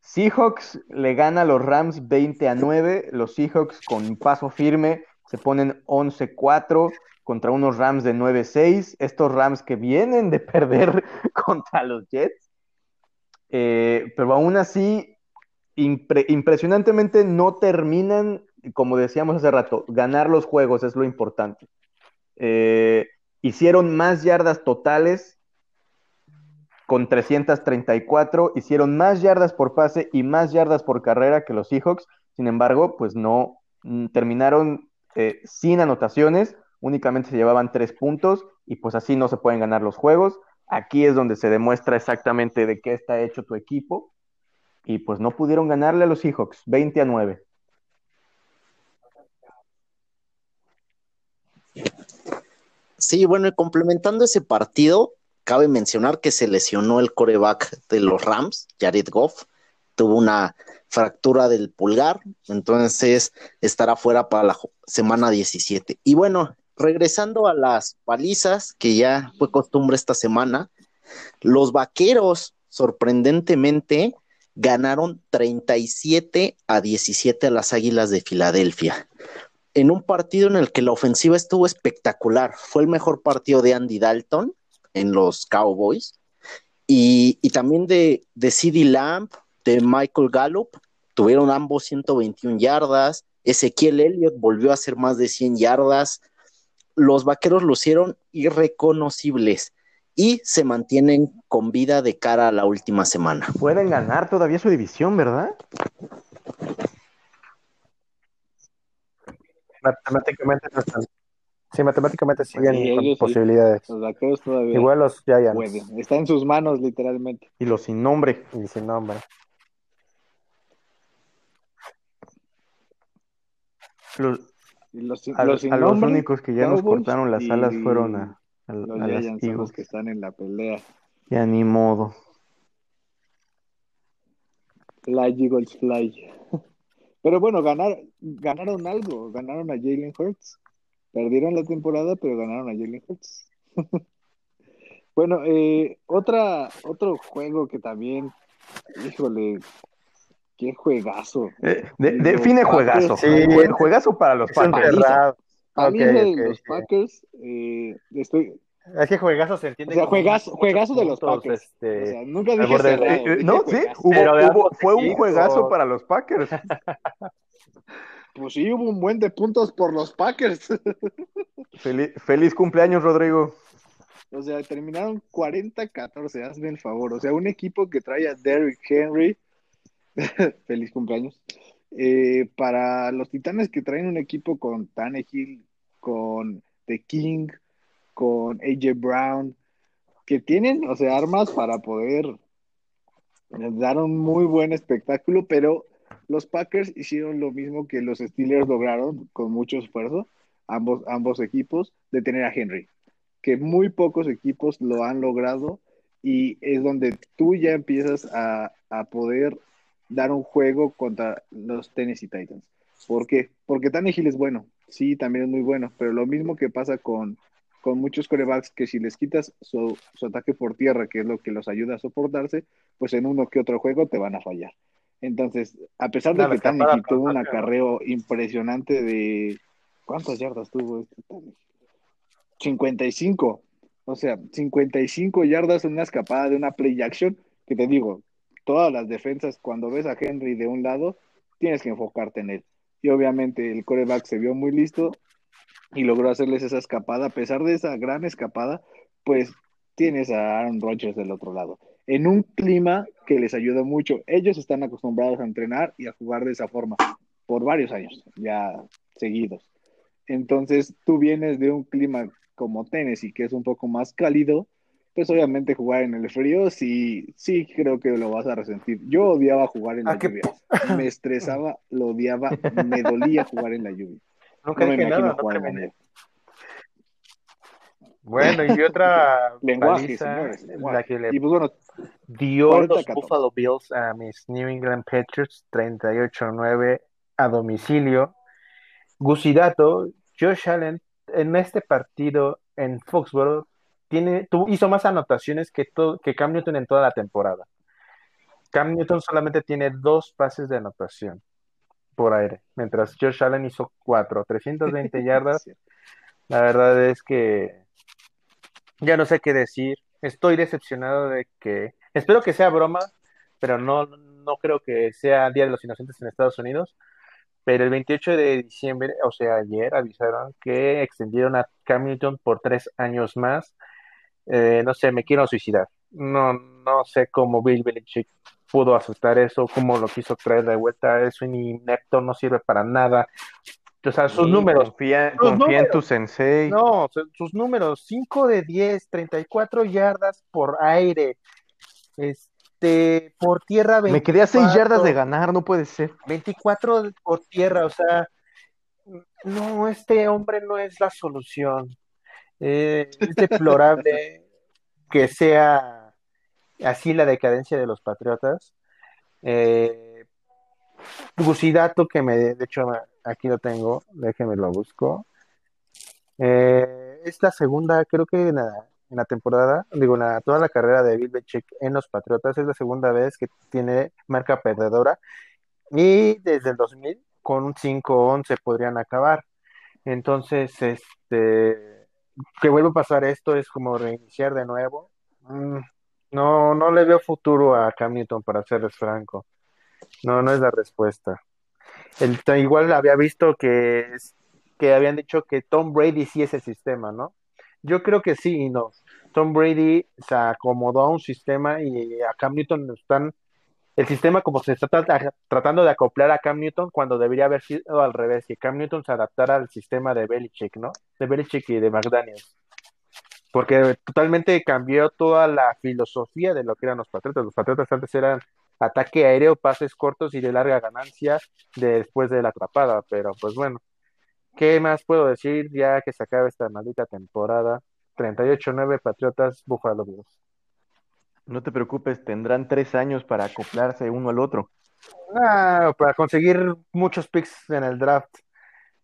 Seahawks le gana a los Rams 20 a 9. Los Seahawks con paso firme se ponen 11-4 contra unos Rams de 9-6. Estos Rams que vienen de perder contra los Jets. Eh, pero aún así, impresionantemente no terminan, como decíamos hace rato, ganar los juegos es lo importante. Eh, hicieron más yardas totales con 334, hicieron más yardas por pase y más yardas por carrera que los Seahawks, sin embargo, pues no mm, terminaron eh, sin anotaciones, únicamente se llevaban tres puntos y pues así no se pueden ganar los juegos. Aquí es donde se demuestra exactamente de qué está hecho tu equipo y pues no pudieron ganarle a los Seahawks, 20 a 9. Sí, bueno, y complementando ese partido, cabe mencionar que se lesionó el coreback de los Rams, Jared Goff, tuvo una fractura del pulgar, entonces estará fuera para la semana 17. Y bueno, regresando a las palizas, que ya fue costumbre esta semana, los vaqueros, sorprendentemente, ganaron 37 a 17 a las Águilas de Filadelfia. En un partido en el que la ofensiva estuvo espectacular. Fue el mejor partido de Andy Dalton en los Cowboys. Y, y también de, de CeeDee Lamb, de Michael Gallup. Tuvieron ambos 121 yardas. Ezequiel Elliott volvió a hacer más de 100 yardas. Los vaqueros lucieron irreconocibles y se mantienen con vida de cara a la última semana. Pueden ganar todavía su división, ¿verdad? Matemáticamente no están. Sí, matemáticamente siguen Sí, con ellos posibilidades. Los vaqueros todavía Igual los Giants. pueden. Está en sus manos, literalmente. Y los sin nombre. Y sin nombre. Los, Y los, sin- a, los sin a los nombre, únicos que ya nos cortaron las alas fueron a, a- Los a las Giants son los que están en la pelea. Ya ni modo. Fly Eagles Fly. Pero bueno, ganar, ganaron algo. Ganaron a Jalen Hurts. Perdieron la temporada, pero ganaron a Jalen Hurts. bueno, eh, otra, otro juego que también, híjole, qué juegazo. Eh, de- define juegazo. Sí. Jue- Juegazo para los Packers. paliza. cerrado. Paliza Ok, de ok, los. Packers, eh, estoy, Es que juegazo se entiende O sea, como juegazo- juegazo de los Packers. este, o sea, nunca dije cerrado, Eh, eh, dije no, sí, hubo, hubo- fue un juegazo para los Packers. Pues sí, hubo un buen de puntos por los Packers. Feliz, feliz cumpleaños, Rodrigo. O sea, terminaron 40-14, hazme el favor. O sea, un equipo que trae a Derrick Henry, feliz cumpleaños, eh, para los Titanes que traen un equipo con Tannehill, con The King, con AJ Brown, que tienen, o sea, armas para poder dar un muy buen espectáculo, pero los Packers hicieron lo mismo que los Steelers lograron con mucho esfuerzo, ambos, ambos equipos, de tener a Henry que muy pocos equipos lo han logrado y es donde tú ya empiezas a, a poder dar un juego contra los Tennessee Titans. ¿Por qué? Porque Tannehill es bueno, sí, también es muy bueno, pero lo mismo que pasa con, con muchos corebacks que si les quitas su, su ataque por tierra, que es lo que los ayuda a soportarse, pues en uno que otro juego te van a fallar. Entonces, a pesar de No, que Tannehill tuvo un acarreo impresionante de... ¿Cuántas yardas tuvo este Tannehill? 55. O sea, 55 yardas en una escapada de una play action, que te digo, todas las defensas, cuando ves a Henry de un lado, tienes que enfocarte en él. Y obviamente el coreback se vio muy listo y logró hacerles esa escapada. A pesar de esa gran escapada, pues tienes a Aaron Rodgers del otro lado. En un clima que les ayuda mucho. Ellos están acostumbrados a entrenar y a jugar de esa forma por varios años, ya seguidos. Entonces, tú vienes de un clima como Tennessee, que es un poco más cálido, pues obviamente jugar en el frío sí, sí creo que lo vas a resentir. Yo odiaba jugar en la qué lluvia. Me estresaba, lo odiaba, me dolía jugar en la lluvia. Nunca No me imagino nada, no jugar en. Bueno, y otra Lenguaje, paliza, señores, lenguaje. la que le Y pues bueno, dio 40 los 14. Buffalo Bills a mis New England Patriots 38-9 a domicilio. Gusidato, Josh Allen en este partido en Foxborough tiene, tuvo- hizo más anotaciones que, todo, que Cam Newton en toda la temporada. Cam Newton solamente tiene dos pases de anotación por aire, mientras Josh Allen hizo cuatro, 320 yardas. La verdad es que ya no sé qué decir. Estoy decepcionado de que, espero que sea broma, pero no, no creo que sea Día de los Inocentes en Estados Unidos. Pero el 28 de diciembre, o sea, ayer avisaron que extendieron a Cam Newton por tres años más. Eh, no sé, me quiero suicidar. No, no sé cómo Bill Belichick pudo aceptar eso, cómo lo quiso traer de vuelta. Es un inepto, no sirve para nada. O sea, sus Sí, números, Confía, confía en tu sensei. no, su- sus números, 5 de 10, 34 yardas por aire. Este, por tierra Me quedé a 6 yardas de 24, ganar, no puede ser. 24 por tierra, o sea, no, este hombre no es la solución. Eh, es deplorable que sea así la decadencia de los Patriotas. Eh, Gusidato, que me, de hecho, aquí lo tengo, déjenme lo busco. Eh, es la segunda, creo que en la, en la temporada, digo, en la- toda la carrera de Bill Belichick en los Patriotas, es la segunda vez que tiene marca perdedora. Y desde el 2000, con un 5-11 podrían acabar. Entonces, este, que vuelva a pasar esto es como reiniciar de nuevo. Mm, no, no le veo futuro a Cam Newton, para serles franco. No, no es la respuesta. El, igual había visto que, que habían dicho que Tom Brady sí es el sistema, ¿no? Yo creo que sí y no. Tom Brady se acomodó a un sistema y a Cam Newton están el sistema como se está tra- tratando de acoplar a Cam Newton cuando debería haber sido al revés, que Cam Newton se adaptara al sistema de Belichick, ¿no? De Belichick y de McDaniels. Porque totalmente cambió toda la filosofía de lo que eran los Patriotas. Los Patriotas antes eran ataque aéreo, pases cortos y de larga ganancia de- después de la atrapada. Pero pues bueno, ¿qué más puedo decir ya que se acabe esta maldita temporada? 38-9 Patriotas, Buffalo Bills. No te preocupes, tendrán tres años para acoplarse uno al otro. Ah, para conseguir muchos picks en el draft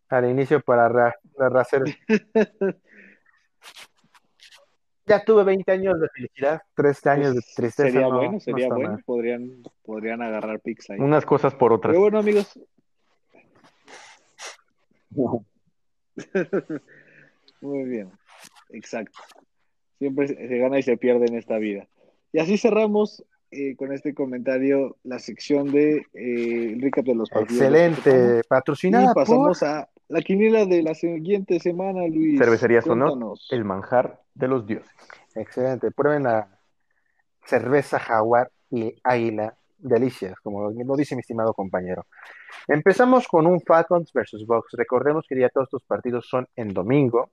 al inicio para ra- para hacer. Ya tuve 20 años de felicidad, 3 años de Pues, tristeza. sería no- bueno, no sería bueno. mal. Podrían, podrían agarrar picks ahí. Unas cosas por otras. Pero bueno, amigos. Muy bien. Exacto. Siempre se gana y se pierde en esta vida. Y así cerramos eh, con este comentario la sección de eh, el recap de los partidos. Excelente, patrocinada Y pasamos por a la quiniela de la siguiente semana, Luis. Cervecería Sonor, el manjar de los dioses. Excelente, prueben la cerveza jaguar y águila, delicias, como lo dice mi estimado compañero. Empezamos con un Falcons versus Bucks. Recordemos que ya todos estos partidos son en domingo,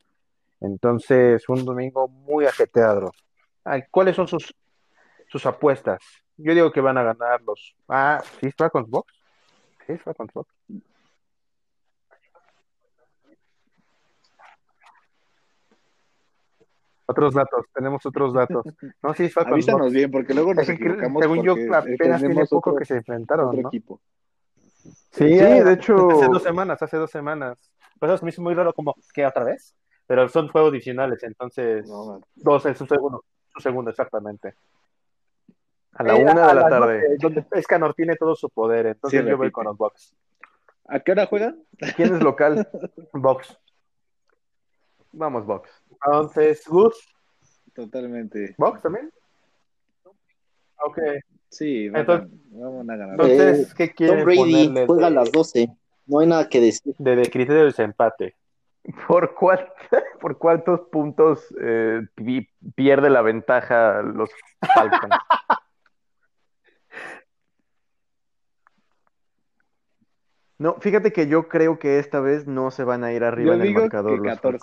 entonces un domingo muy ajetreado. ¿Cuáles son sus, sus apuestas? Yo digo que van a ganar los. Ah, ¿sí es Falcons Bucks? Sí es Falcons Bucks. Otros datos, tenemos otros datos. No, sí es Falcons Avísanos bien, porque luego nos equivocamos. según yo, apenas tiene poco otro, que se enfrentaron, otro ¿no? equipo. Sí, Sí, eh, de hecho, hace dos semanas, hace dos semanas. Por eso se me hizo muy raro como, ¿qué otra vez? Pero son juegos adicionales, entonces, No, dos en su segundo, su segundo exactamente. a la Eh, una a de la las tarde. doce, donde Escanor tiene todo su poder, entonces Sí, yo voy con los Bucks. ¿A qué hora juegan? ¿Quién es local? Bucks. Vamos, Box. Entonces, Gus, Totalmente. Bucks también. Ok, Sí, Entonces- vamos a ganar. entonces, ¿qué Tom quieren Brady ponerle juega a las 12. No hay nada que decir. de, de criterio de desempate? ¿Por, cuál, ¿Por cuántos puntos eh, pi- pierde la ventaja los Falcons? No, fíjate que yo creo que esta vez no se van a ir arriba Yo en el marcador. que los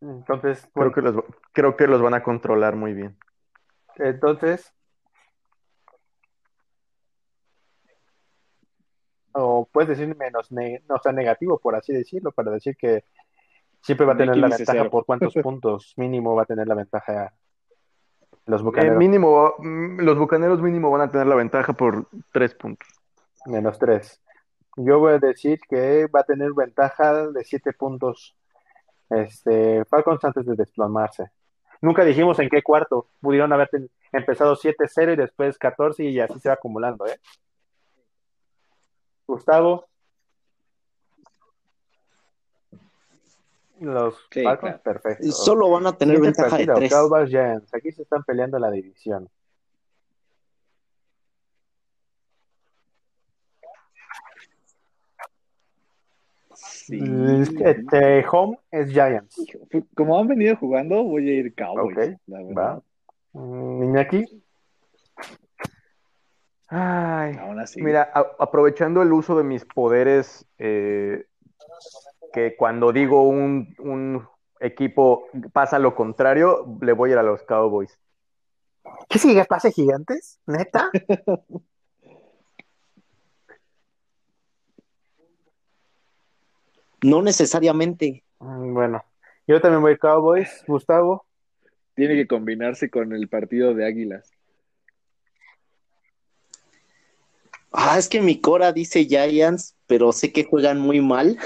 Falcons. 14. Entonces, Creo bueno, que, los, creo que los van a controlar muy bien. entonces, o puedes decir menos, ne- o sea, negativo, por así decirlo, para decir que siempre va a tener la ventaja cero. por cuántos puntos mínimo va a tener la ventaja los Eh, bucaneros, mínimo, mm, los bucaneros mínimo van a tener la ventaja por tres puntos. menos tres. Yo voy a decir que va a tener ventaja de siete puntos este, Falcons antes de desplomarse. Nunca dijimos en qué cuarto pudieron haber ten- empezado 7-0 y después 14 y así se va acumulando, ¿eh? Gustavo. Los Sí, Falcons, claro. perfecto. Solo van a tener ventaja de 3. Cowboys Giants. Aquí se están peleando la división. Sí. Este, home es Giants. Como han venido jugando, voy a ir Cowboys. Ok, la verdad. Mm, Iñaki. Ay, Aún así. mira, a- aprovechando el uso de mis poderes, eh, que cuando digo un, un equipo pasa lo contrario, le voy a ir a los Cowboys. ¿Qué sigue? ¿Pase gigantes? ¿Neta? No necesariamente. Mm, Bueno, Yo también voy Cowboys, Gustavo. Tiene que combinarse con el partido de Águilas. Ah, es que mi Cora dice Giants, pero sé que juegan muy mal.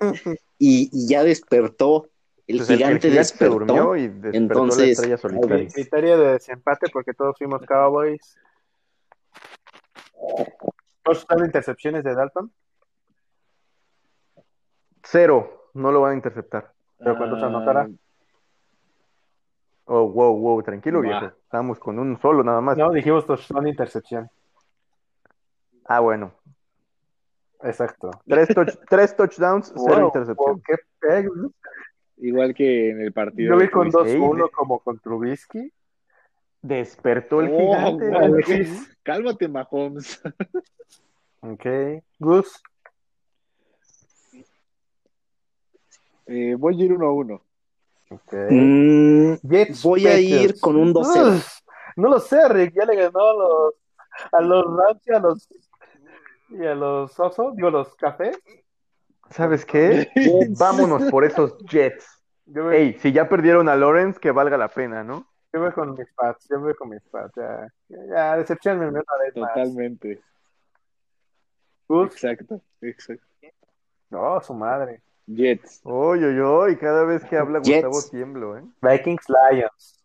y, y ya despertó. El Pues el- el gigante gigante se despertó. durmió y despertó la Entonces, estrella solitaria. Cowboys. Criterio de desempate porque todos fuimos Cowboys. ¿Todos están intercepciones de Dalton? Cero, no lo van a interceptar. ¿Pero cuántos Ah, anotará? Oh, wow, wow, tranquilo, viejo. Estamos con un solo nada más. No, dijimos son intercepción. Ah, bueno. Exacto. Tres, touch- tres touchdowns, cero Wow, intercepción. wow, qué peg. Igual que en el partido. Yo vi con Trubisky. 2-1 como con Trubisky. Despertó el Oh, gigante. wow. Alexis. Cálmate, Mahomes. Ok. Gus. Eh, voy a ir uno a uno. Ok. Mm, Jets, voy a ir con un 2-0. Uf, No lo sé, Rick. Ya le ganó a los, a los Rams y a los, y a los Osos, digo, los Cafés. ¿Sabes qué? Vámonos por esos Jets. Yo voy, Ey, si ya perdieron a Lawrence, que valga la pena, ¿no? yo voy con mis Pats. Yo voy con mis Pats. Ya, ya decepcionenme una vez más. Totalmente. Exacto, exacto. No, su madre. Jets. Oy, oy, oy, cada vez que habla Jets. Gustavo tiemblo, ¿eh? Vikings Lions.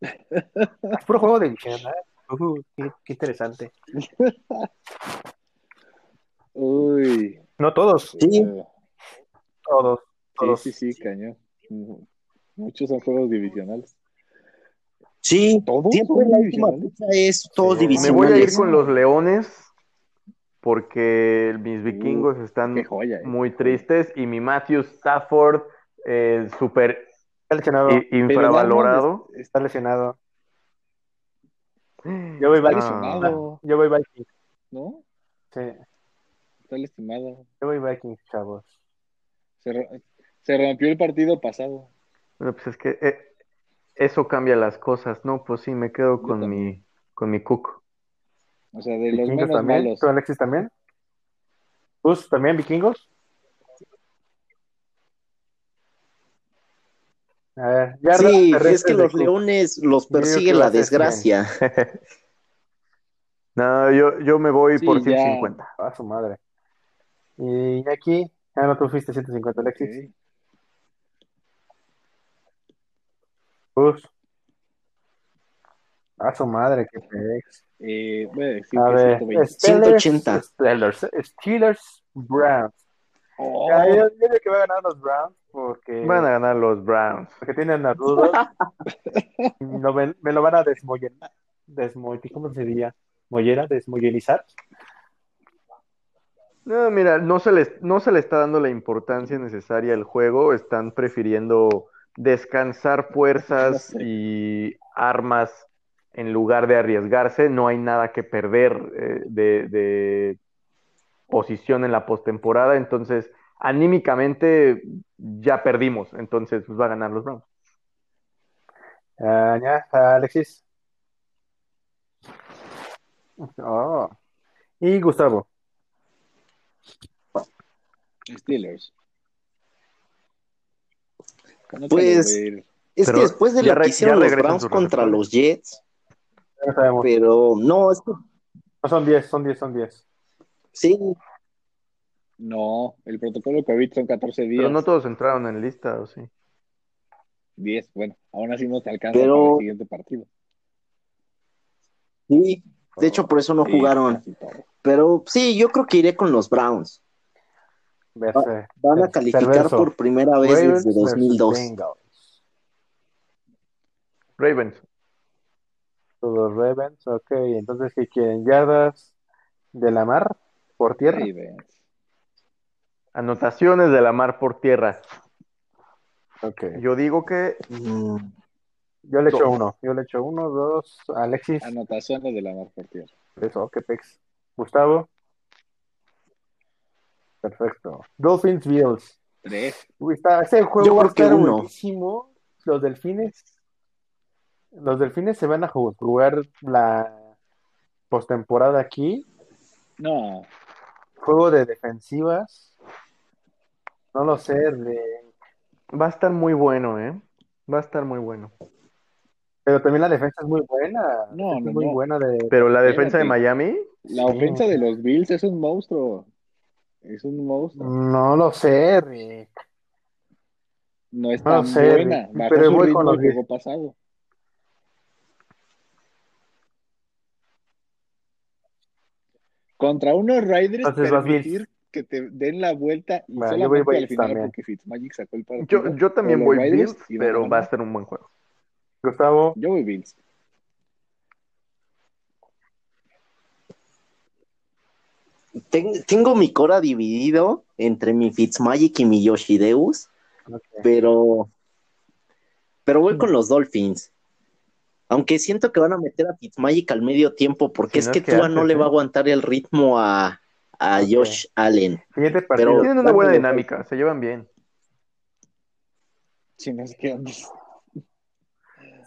Es puro juego de visión, ¿eh? Uh, qué, qué interesante. Uy. No todos, Sí. Eh, todos, sí, todos. sí, sí, cañón. Muchos son juegos divisionales. Sí, ¿Todos siempre la última divisionales? fecha es todos Sí. Me voy a ir divisionales. con los Leones porque mis vikingos están joya, eh. muy tristes y mi Matthew Stafford eh, súper lesionado. infravalorado. Está lesionado. Yo voy Vikings. lesionado, Yo voy Vikings. ¿no? Sí, Está lastimado. yo voy Vikings, chavos. Se, ro- se rompió el partido pasado. Bueno, pues es que eh, eso cambia las cosas, ¿no? Pues sí, me quedo Yo con también. mi, con mi Cook. O sea, de los Vikingos menos también. malos. ¿Tú, Alexis, también? ¿Gus también, vikingos? A ver, yardas Sí, es que los leones los persigue la desgracia. No, yo, yo me voy Sí, por ya. 150. A su madre. Y aquí, ah, no, tú fuiste 150, Alexis. Ok. Gus. A su madre, qué pex. Eh, voy a decir A que ver, 120. Steelers, 180. Steelers, Steelers, Browns. Oh, Ya, yo, digo que va a ganar los Browns porque, Van a ganar los Browns. porque tienen a Rudolph. No, me, me lo van a desmoyen, desmo, ¿cómo se diría? ¿Mollera? ¿Desmoyenizar? No, mira, no se les, no se le está dando la importancia necesaria al juego, están prefiriendo descansar fuerzas No sé. y armas en lugar de arriesgarse, no hay nada que perder eh, de, de posición en la postemporada, entonces anímicamente ya perdimos, entonces pues, va a ganar los Browns. Ah, ya, Alexis. Oh. Y Gustavo. Steelers. Pues. Es Pero que después de lo que hicieron ya los Browns contra los Jets, no sabemos. pero no, es que No son 10, son 10, son 10. sí, No, el protocolo COVID son 14 días. Pero no todos entraron en lista, ¿o sí? 10, bueno, aún así no te alcanza Pero- para el siguiente partido. sí. De hecho, por eso no Sí, jugaron. Pero sí, yo creo que iré con los Browns. Verse- Van a calificar perverso. por primera vez Ravens desde versus 2002. Bengals. Ravens. Los Ravens, ok. Entonces, ¿qué quieren? ¿Yardas de la mar? ¿Por tierra? Ravens. Anotaciones de la mar por tierra. Ok. Yo digo que Mm, Yo le echo uno. Yo le echo uno, dos. Alexis. Anotaciones de la mar por tierra. Eso, qué pex. Gustavo. Perfecto. Dolphins Bills. Tres. Uy, está, ese Yo juego va a estar buenísimo. Los delfines. Los delfines se van a jugar la postemporada aquí. No, Juego de defensivas. No lo sé, Rick. Va a estar muy bueno, ¿eh? Va a estar muy bueno. Pero también la defensa es muy buena. No, es no, muy no. buena de. Pero la defensa de. Miami, La ofensa de los Bills es un monstruo. Es un monstruo. No lo sé, Rick. No es No tan sé, buena. Pero voy con los pasado. Contra unos Raiders Entonces vas permitir que te den la vuelta y Bueno, yo voy solamente al final también. porque Fitzmagic sacó el partido. yo, yo también voy Raiders Bills, pero va a ser un buen juego. Gustavo. Yo voy Bills. Ten- tengo mi cora dividido entre mi Fitzmagic y mi Yoshideus, Ok. pero, pero voy con los Dolphins. Aunque siento que van a meter a Fitzmagic al medio tiempo, porque Si es no que es que Tua no le va a aguantar el ritmo a, a. Josh Allen. Siguiente Pero-. Tienen una buena dinámica, se llevan bien. Si no es que.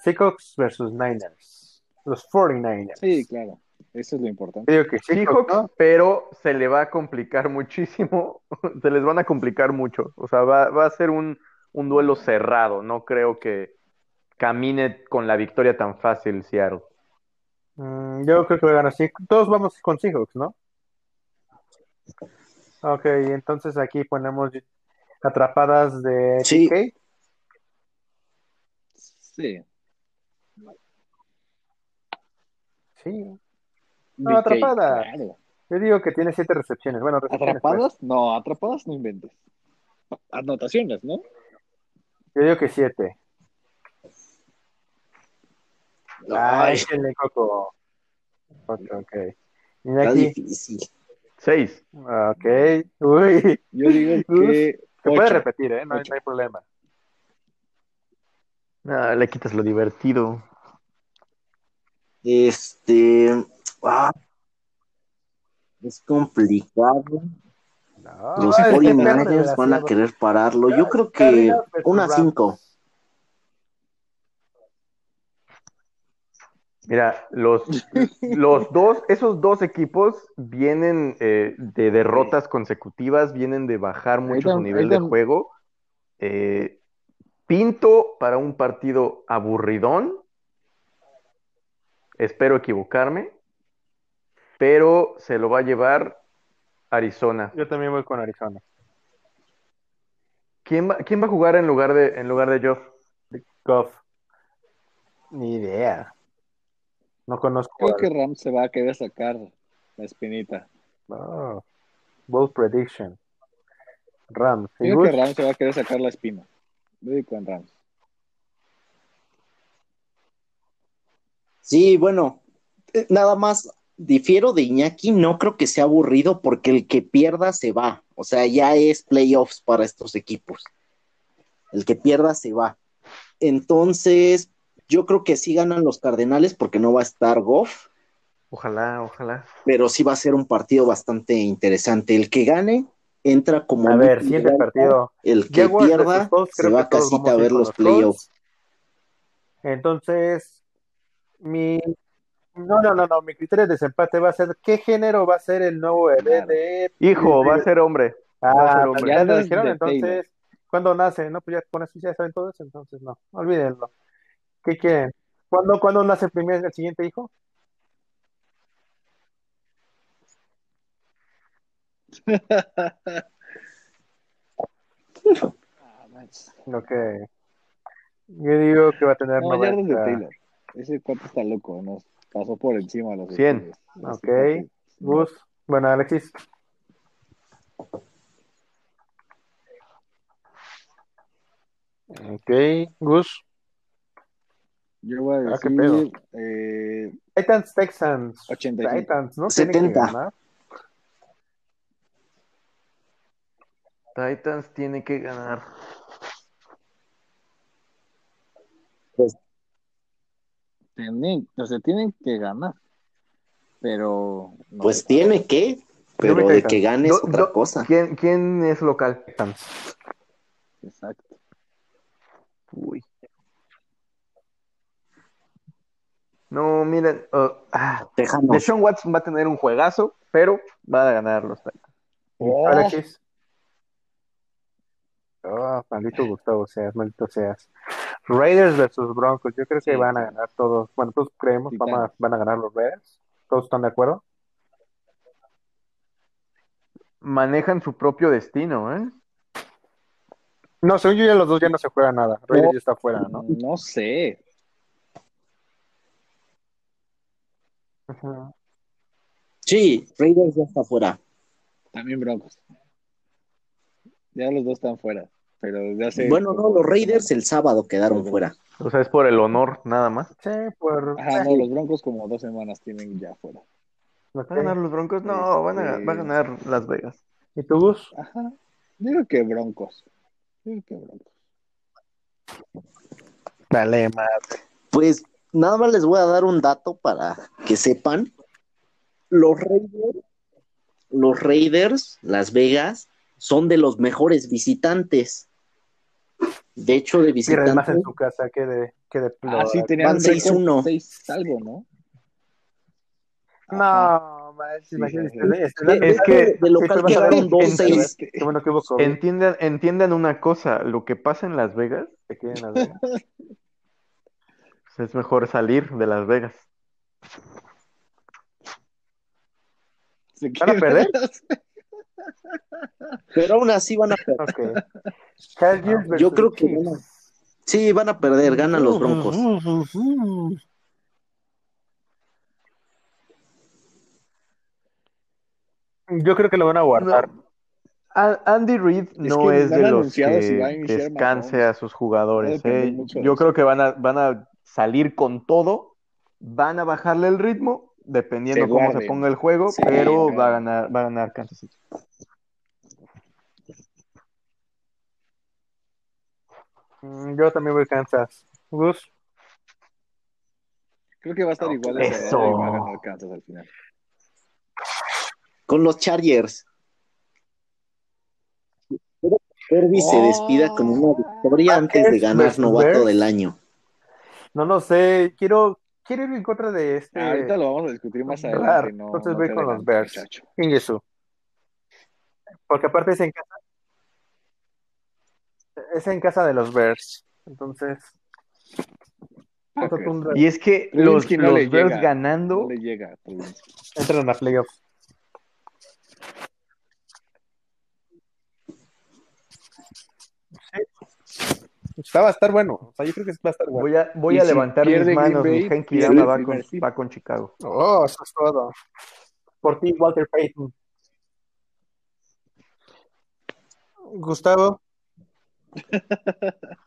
Seahawks versus Niners. Los 49ers. Sí, claro. Eso es lo importante. Digo que Seahawks, Seahawks, ¿no? pero se le va a complicar muchísimo. Se les van a complicar mucho. O sea, va, va a ser un, un duelo cerrado. No creo que camine con la victoria tan fácil Seattle. Mm, yo creo que va a ganar Seahawks. Todos vamos con Seahawks, ¿no? Ok, entonces aquí ponemos atrapadas de Sí. Sí. Sí. No, DK, atrapada. Claro. Yo digo que tiene siete recepciones. Bueno, recepciones, pues. ¿Atrapadas? No, atrapadas no inventes. Anotaciones, ¿no? Yo digo que siete. Échenle coco. Ok, ok. Y está aquí, difícil. Seis. ok. Uy, Yo digo que se puede repetir, ¿eh? No, hay- no problema. Le quitas lo divertido. Este. ah, es complicado. No, Los es que 49ers Cardinals, van a querer pararlo. Yo creo que una. 5. Mira, los, los dos, esos dos equipos vienen eh, de derrotas consecutivas, vienen de bajar mucho su nivel de juego. Eh, pinto para un partido aburridón. Espero equivocarme, pero se lo va a llevar Arizona. Yo también voy con Arizona. ¿Quién va, quién va a jugar en lugar de, en lugar de? Goff. Ni idea. No conozco. Creo que Rams se va a querer sacar la espinita. Oh, bold prediction. Rams. ¿Y Creo que? Rams se va a querer sacar la espina. Digo con Rams. Sí, bueno, eh, nada más difiero de Iñaki, no creo que sea aburrido porque el que pierda se va. O sea, ya es playoffs para estos equipos. El que pierda se va. Entonces, yo creo que sí ganan los Cardenales porque no va a estar Goff, Ojalá, ojalá. pero sí va a ser un partido bastante interesante. El que gane entra como A ver, siguiente partido. El que Jaguars pierda se va todos casita a ver los los playoffs. Entonces, mi. No, no, no, no. Mi criterio de desempate va a ser: ¿qué género va a ser el nuevo bebé Claro. de. Hijo, va a ser hombre. va a ser Ah, hombre. ya lo dijeron, entonces. Taylor. ¿Cuándo nace? No, pues ya con eso ya saben todo eso, entonces no. Olvídenlo. ¿Qué quieren? ¿Cuándo, ¿cuándo nace el primer, el siguiente hijo? Manches. Ok. Yo digo que va a tener No, de 90. Taylor. Ese cuate está loco, nos pasó por encima a los Cien. Steelers. Ese Ok. cuate- Gus. Bueno, Alexis. Ok. Gus. Yo voy a Ah, qué decir eh, Titans, Texans. 85. Titans, ¿no? Tienen que 70. ganar. Titans tiene que ganar. tienen, o sea, tienen que ganar. Pero no Pues tiene que, pero voy de que gane es otra yo- cosa. ¿quién, quién es local? Titans. Exacto. Uy. No, miren. uh, ah. Deshaun Watson va a tener un juegazo, pero va a ganar los Titans. ¿Y Oh. Alexis. Oh, maldito Gustavo seas, maldito seas. Raiders versus Broncos, yo creo que Sí, van a ganar todos. Bueno, todos creemos Titanes. van a ganar los Raiders. ¿Todos están de acuerdo? Manejan su propio destino, ¿eh? No, según yo ya los dos ya no se juega nada. Raiders ya está fuera, ¿no? No sé. Sí, Raiders ya está fuera. También Broncos. Ya los dos están fuera. Pero ya sé. Bueno, no, los Raiders el sábado quedaron fuera. O sea, es por el honor, nada más. Sí, por. Ajá, no, los Broncos como dos semanas tienen ya fuera. Ok. ¿Va a ganar los Broncos? No, van a, va a ganar Las Vegas. ¿Y tú, Gus? Ajá. Digo que Broncos. Digo que Broncos. Dale, madre. Pues nada más les voy a dar un dato para que sepan. Los Raiders, los Raiders, Las Vegas, son de los mejores visitantes. De hecho, de Pierdes más en visitantes, tu casa que de, que de Ah, sí, tenían Van un récord 6-1. 6 algo, ¿no? No, Sí, de, Es que- de sí, local fue quedaron bastante 2-6. Qué bueno que hubo COVID. Entiendan, entiendan una cosa, lo que pasa en Las Vegas, Se queden Las Vegas. es mejor salir de Las Vegas. Se ¿Van a perder? Pero aún así van a perder. Yo creo que Chiefs. van a- Sí, van a perder, ganan los Broncos. Yo creo que lo van a guardar. Andy Reid no que es, de los si que descanse a sus jugadores. ¿eh? Yo creo que van a, van a salir con todo, van a bajarle el ritmo, dependiendo Se cómo se ponga el juego, Sí, pero claro. va a ganar, va a ganar Kansas City. Mm, Yo también voy a Kansas. Gus. Creo que va a estar igual Eso. cerrado y va a ganar Kansas al final. Con los Chargers. Kirby se despida con una victoria antes de ganar novato del año. No lo sé. Quiero, quiero ir en contra de este. Ahorita lo vamos a discutir más Claro, adelante. No, entonces no voy con los Bears. Ingesu. Porque aparte es en casa. Es en casa de los Bears. Entonces. Ah. Y es que los, no los Bears llega, ganando, No le llega. a Trubinsky. Entran a playoffs. Está, va a estar bueno. O sea, yo creo que va a estar bueno. voy a, voy Y a si levantar mis manos, mi Bay, Henky pierde Dama el va con, va con Chicago. Oh, eso es todo. Por ti, Walter Payton. Gustavo.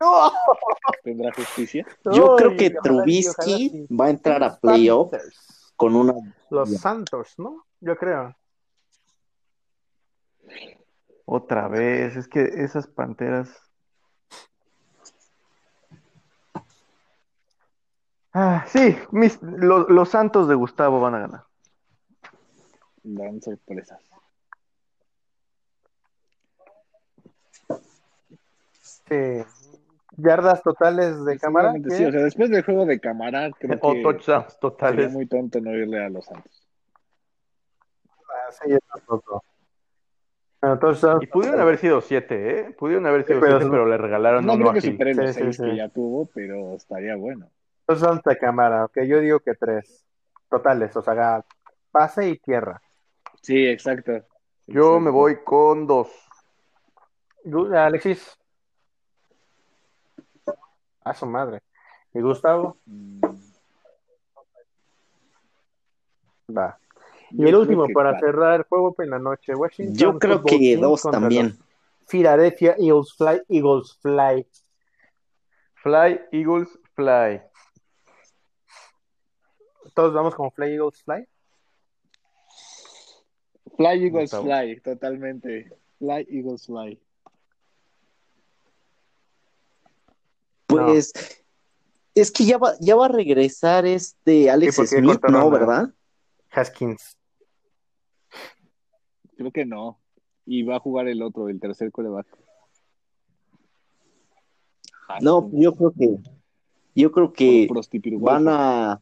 ¡No! ¿Tendrá justicia? Yo creo que ojalá Trubisky ojalá sí. va a entrar a playoff con una. Los Santos, ¿no? Yo creo. Otra vez, es que esas panteras. Ah, sí, mis, los, los Santos de Gustavo van a ganar. Dan sorpresas. Yardas totales de cámara. Sí, o sea, después del juego de Camará, creo O que touchdowns sería totales. muy tonto no irle a los Santos. Ah, sí, yo tampoco. Bueno, entonces, Y pudieron haber sido siete, ¿eh? Pudieron haber sido Sí, pero siete, pero le regalaron No uno creo que supere los Sí, seis sí. que ya tuvo, pero estaría bueno. Entonces son de cámara, ok, yo digo que tres totales, o sea, pase y tierra. Sí, exacto. Yo Exacto. me voy con dos. Alexis. A su madre. ¿Y Gustavo? Mm, Va. Y yo el último, para cerrar el juego en la noche, Washington. Yo creo Football que dos también. Philadelphia Eagles Fly, Eagles Fly. Fly, Eagles, fly. Todos vamos con Fly Eagles Fly. Fly Eagles. Fly, totalmente. Fly Eagles Fly. Pues es que ya va, ya va a regresar este Alex Sí, Smith, ¿no? ¿Verdad? Haskins. Creo que no. Y va a jugar el otro, el tercer coreback. No, yo creo que yo creo que van a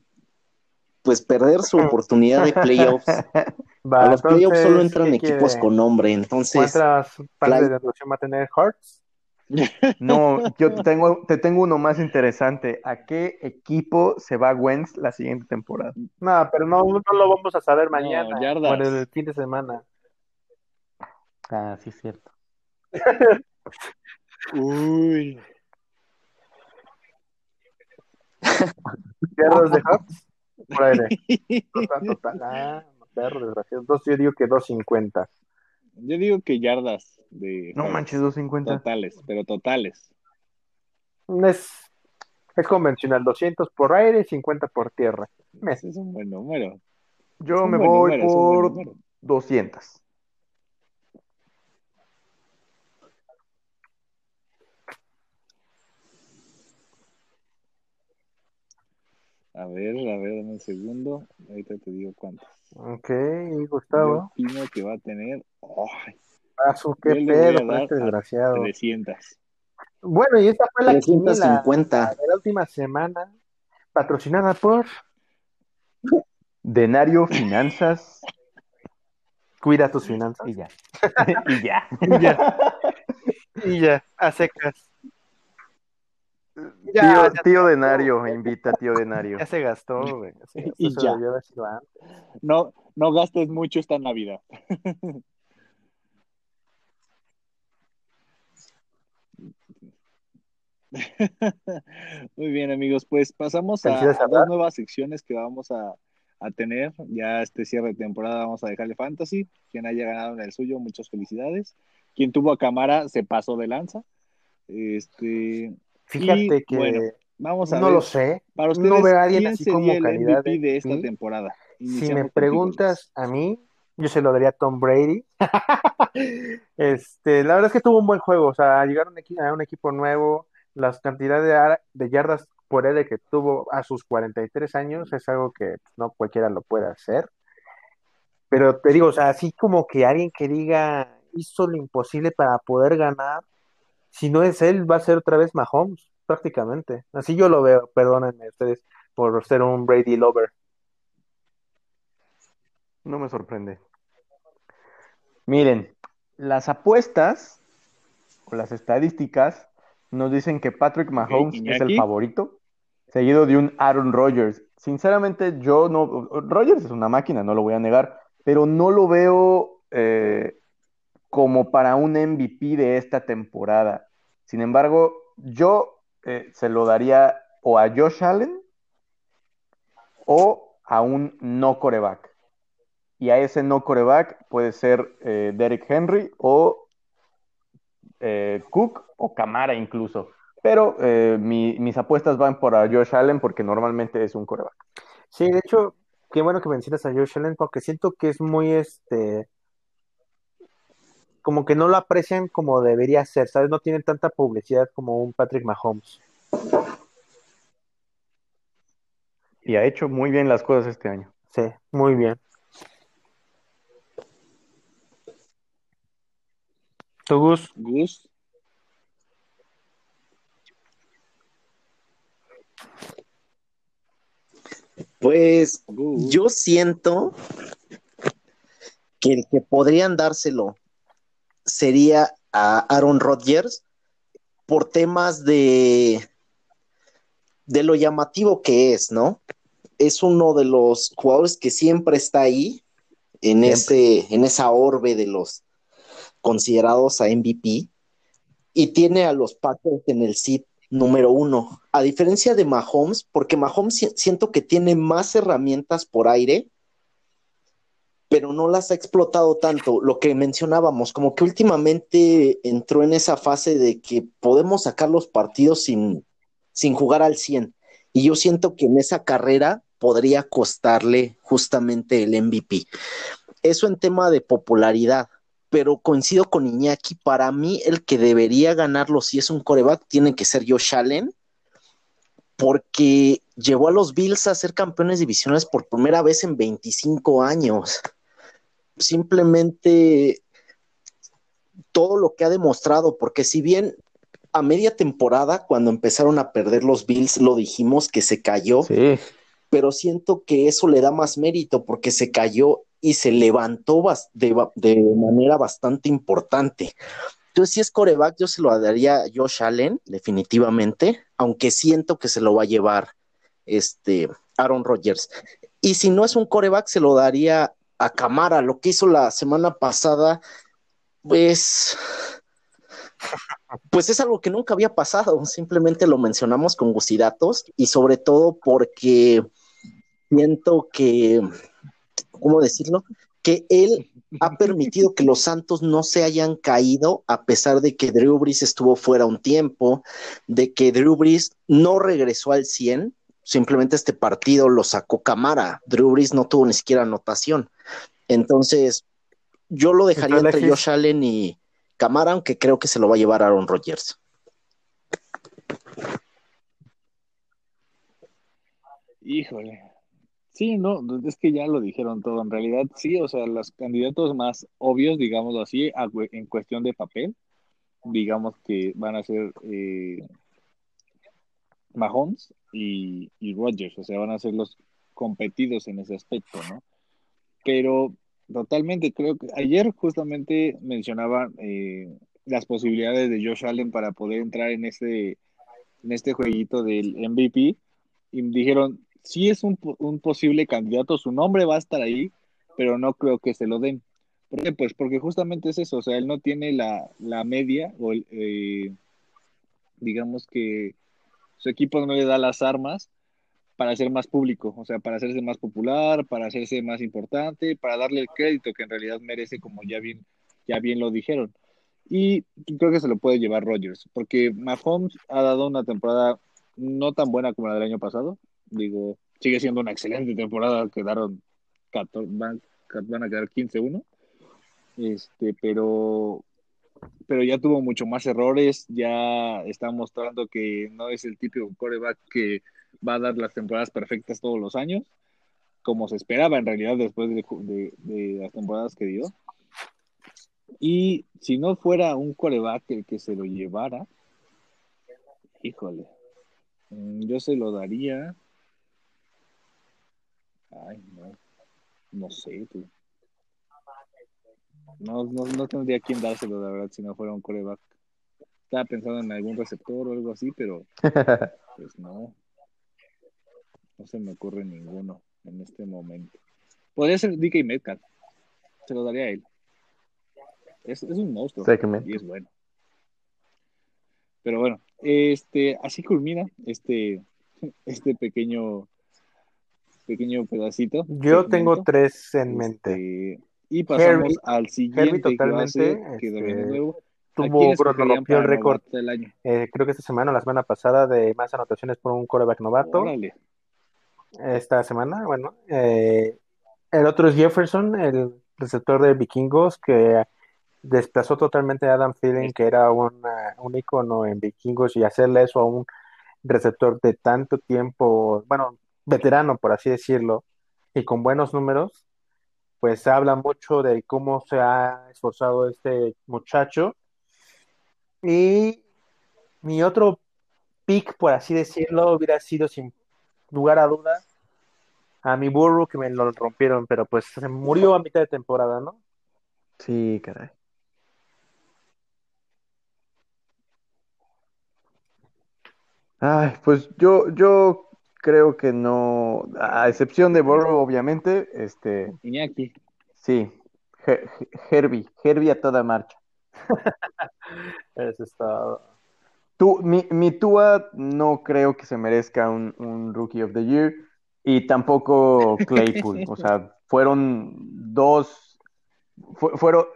pues perder su oportunidad de playoffs. Va, a los playoffs solo entran ¿qué equipos quiere? con nombre, entonces ¿Cuántas partes de va a tener Hearts? No, yo te tengo, te tengo uno más interesante. ¿A qué equipo se va Wentz la siguiente temporada? No, pero no, no lo vamos a saber mañana yardas. o en el fin de semana. Ah, sí, es cierto. Uy. ¿Yardas de Hearts? Por aire. Total, total. Ah, perro desgraciado. Entonces yo digo que 250. Yo digo que yardas de No manches, 250. totales, pero totales. Es, es convencional, 200 por aire y 50 por tierra. Ese es un buen número. Yo me voy número, por número. 200. A ver, a ver, dame un segundo. Ahorita te digo cuántas. Ok, y Gustavo. Yo opino que va a tener ay, Ah, su qué pedo este desgraciado. 300. Bueno, y esta fue la quiniela 350. de la última semana, patrocinada por Denario, finanzas Cuida tus finanzas. y ya. y ya. Y ya. Y ya, a secas. Ya, tío, ya, tío Denario, invita a tío Denario. ya se gastó, güey. Se gastó, Y ya. No, no gastes mucho esta Navidad. Muy bien, amigos, pues pasamos a, ¿Felicidades, a dos nuevas secciones que vamos a, a tener. Ya este cierre de temporada vamos a dejarle fantasy. Quien haya ganado en el suyo, muchas felicidades. Quien tuvo a cámara se pasó de lanza. Este, Fíjate Y, que bueno, vamos a no ver. lo sé. Para ustedes, no veo a alguien ¿quién así como el calidad MVP de esta MVP? temporada? Si me preguntas a mí, yo se lo daría a Tom Brady. Este, la verdad es que tuvo un buen juego, o sea, llegar a un, equipo nuevo, las cantidades de, ar- de yardas por él que tuvo a sus 43 años es algo que no cualquiera lo puede hacer. Pero te digo, o sea, así como que alguien que diga hizo lo imposible para poder ganar, si no es él, va a ser otra vez Mahomes, prácticamente. Así yo lo veo, perdónenme ustedes por ser un Brady lover. No me sorprende. Miren, las apuestas o las estadísticas nos dicen que Patrick Mahomes es el favorito, seguido de un Aaron Rodgers. Sinceramente, yo no. Rodgers es una máquina, no lo voy a negar, pero no lo veo eh, como para un MVP de esta temporada. Sin embargo, yo eh, se lo daría o a Josh Allen o a un no coreback. Y a ese no coreback puede ser eh, Derek Henry o eh, Cook o Camara incluso. Pero mi- mis apuestas van por Josh Allen porque normalmente es un coreback. Sí, de hecho, qué bueno que mencionas a Josh Allen porque siento que es muy, este, como que no lo aprecian como debería ser, ¿sabes? No tiene tanta publicidad como un Patrick Mahomes. Y ha hecho muy bien las cosas este año. Sí, muy bien. ¿Tu Gus? Gus. Pues Gus. yo siento que el que podrían dárselo sería a Aaron Rodgers por temas de de lo llamativo que es, ¿no? Es uno de los jugadores que siempre está ahí en Siempre. ese en esa orbe de los considerados a MVP y tiene a los Packers en el seed número uno. A diferencia de Mahomes, porque Mahomes si- siento que tiene más herramientas por aire, pero no las ha explotado tanto. Lo que mencionábamos, como que últimamente entró en esa fase de que podemos sacar los partidos sin, sin jugar al 100. Y yo siento que en esa carrera podría costarle justamente el MVP. Eso en tema de popularidad pero coincido con Iñaki, para mí el que debería ganarlo si es un coreback tiene que ser Josh Allen, porque llevó a los Bills a ser campeones divisionales por primera vez en 25 años. Simplemente todo lo que ha demostrado, porque si bien a media temporada, cuando empezaron a perder los Bills, lo dijimos que se cayó, Sí. pero siento que eso le da más mérito porque se cayó y se levantó de, de manera bastante importante. Entonces, si es coreback, yo se lo daría a Josh Allen, definitivamente, aunque siento que se lo va a llevar este Aaron Rodgers. Y si no es un coreback, se lo daría a Camara, lo que hizo la semana pasada, pues, pues es algo que nunca había pasado, simplemente lo mencionamos con gusidatos y sobre todo porque siento que, ¿cómo decirlo? Que él ha permitido que los Santos no se hayan caído a pesar de que Drew Brees estuvo fuera un tiempo, de que Drew Brees no regresó al 100, simplemente este partido lo sacó Camara, Drew Brees no tuvo ni siquiera anotación. Entonces, yo lo dejaría entre Josh Allen y Camara, aunque creo que se lo va a llevar Aaron Rodgers. Híjole. Sí, no, es que ya lo dijeron todo. En realidad, sí, o sea, los candidatos más obvios, digámoslo así, en cuestión de papel, digamos que van a ser eh, Mahomes y, y Rodgers, o sea, van a ser los competidos en ese aspecto, ¿no? Pero totalmente, creo que ayer justamente mencionaba eh, las posibilidades de Josh Allen para poder entrar en este, en este jueguito del MVP y dijeron, sí es un, un posible candidato, su nombre va a estar ahí, pero no creo que se lo den. ¿Por qué? Pues porque justamente es eso, o sea, él no tiene la, la media o eh, digamos que su equipo no le da las armas para ser más público, o sea, para hacerse más popular, para hacerse más importante, para darle el crédito que en realidad merece, como ya bien, ya bien lo dijeron. Y creo que se lo puede llevar Rogers, porque Mahomes ha dado una temporada no tan buena como la del año pasado. Digo, sigue siendo una excelente temporada, quedaron 14, van, van a quedar 15-1. Este, pero pero ya tuvo mucho más errores, ya está mostrando que no es el típico coreback que va a dar las temporadas perfectas todos los años, como se esperaba en realidad después de, las temporadas que dio. Y si no fuera un coreback el que se lo llevara, híjole, mm, yo se lo daría. Ay, no, no sé, tú. No, no, no tendría quien dárselo, la verdad, si no fuera un coreback. Estaba pensando en algún receptor o algo así, pero pues no. No se me ocurre ninguno en este momento. Podría ser DK Metcalf. Se lo daría a él. Es, un monstruo. Y es bueno. Pero bueno, este, así culmina este, este pequeño, pequeño pedacito. Yo tengo tres en mente. Este, y pasamos al siguiente totalmente, que, este, tuvo el récord del año. Eh, creo que esta semana o la semana pasada de más anotaciones por un coreback novato esta semana. Bueno, eh, el otro es Jefferson, el receptor de Vikingos, que desplazó totalmente a Adam Thielen, que era un icono en Vikingos, y hacerle eso a un receptor de tanto tiempo, bueno, veterano, por así decirlo, y con buenos números, pues habla mucho de cómo se ha esforzado este muchacho. Y mi otro pick, por así decirlo, hubiera sido sin lugar a duda a mi burro que me lo rompieron, pero pues se murió a mitad de temporada, ¿no? Sí, caray. Ay, pues yo, yo creo que no, a excepción de Burrow, obviamente, este... Iñaki. Sí, Herbie, Herbie a toda marcha. Eso está... Tú, mi, mi Tua no creo que se merezca un, un Rookie of the Year y tampoco Claypool. o sea, fueron dos, fueron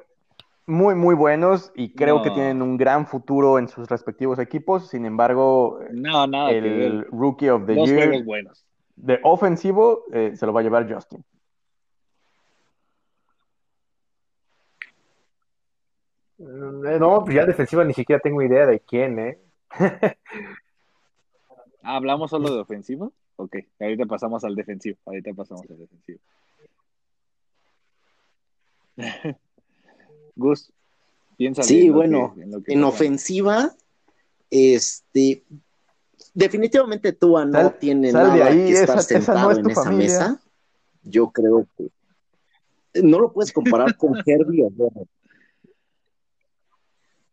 muy, muy buenos y creo que tienen un gran futuro en sus respectivos equipos. Sin embargo, no, nada el Rookie of the Year buenos. de ofensivo eh, se lo va a llevar Justin. Mm, no, pues ya defensiva ni siquiera tengo idea de quién, ¿eh? ¿Hablamos solo de ofensivo? Ok, ahorita pasamos al defensivo. Ahorita pasamos al defensivo. Gus, piensa Sí, bueno, en, ofensiva, este, definitivamente Tua no Sal- tiene sal nada ahí, que estar esa- esa no sentado es en esa familia. mesa. Yo creo que no lo puedes comparar con Herbie.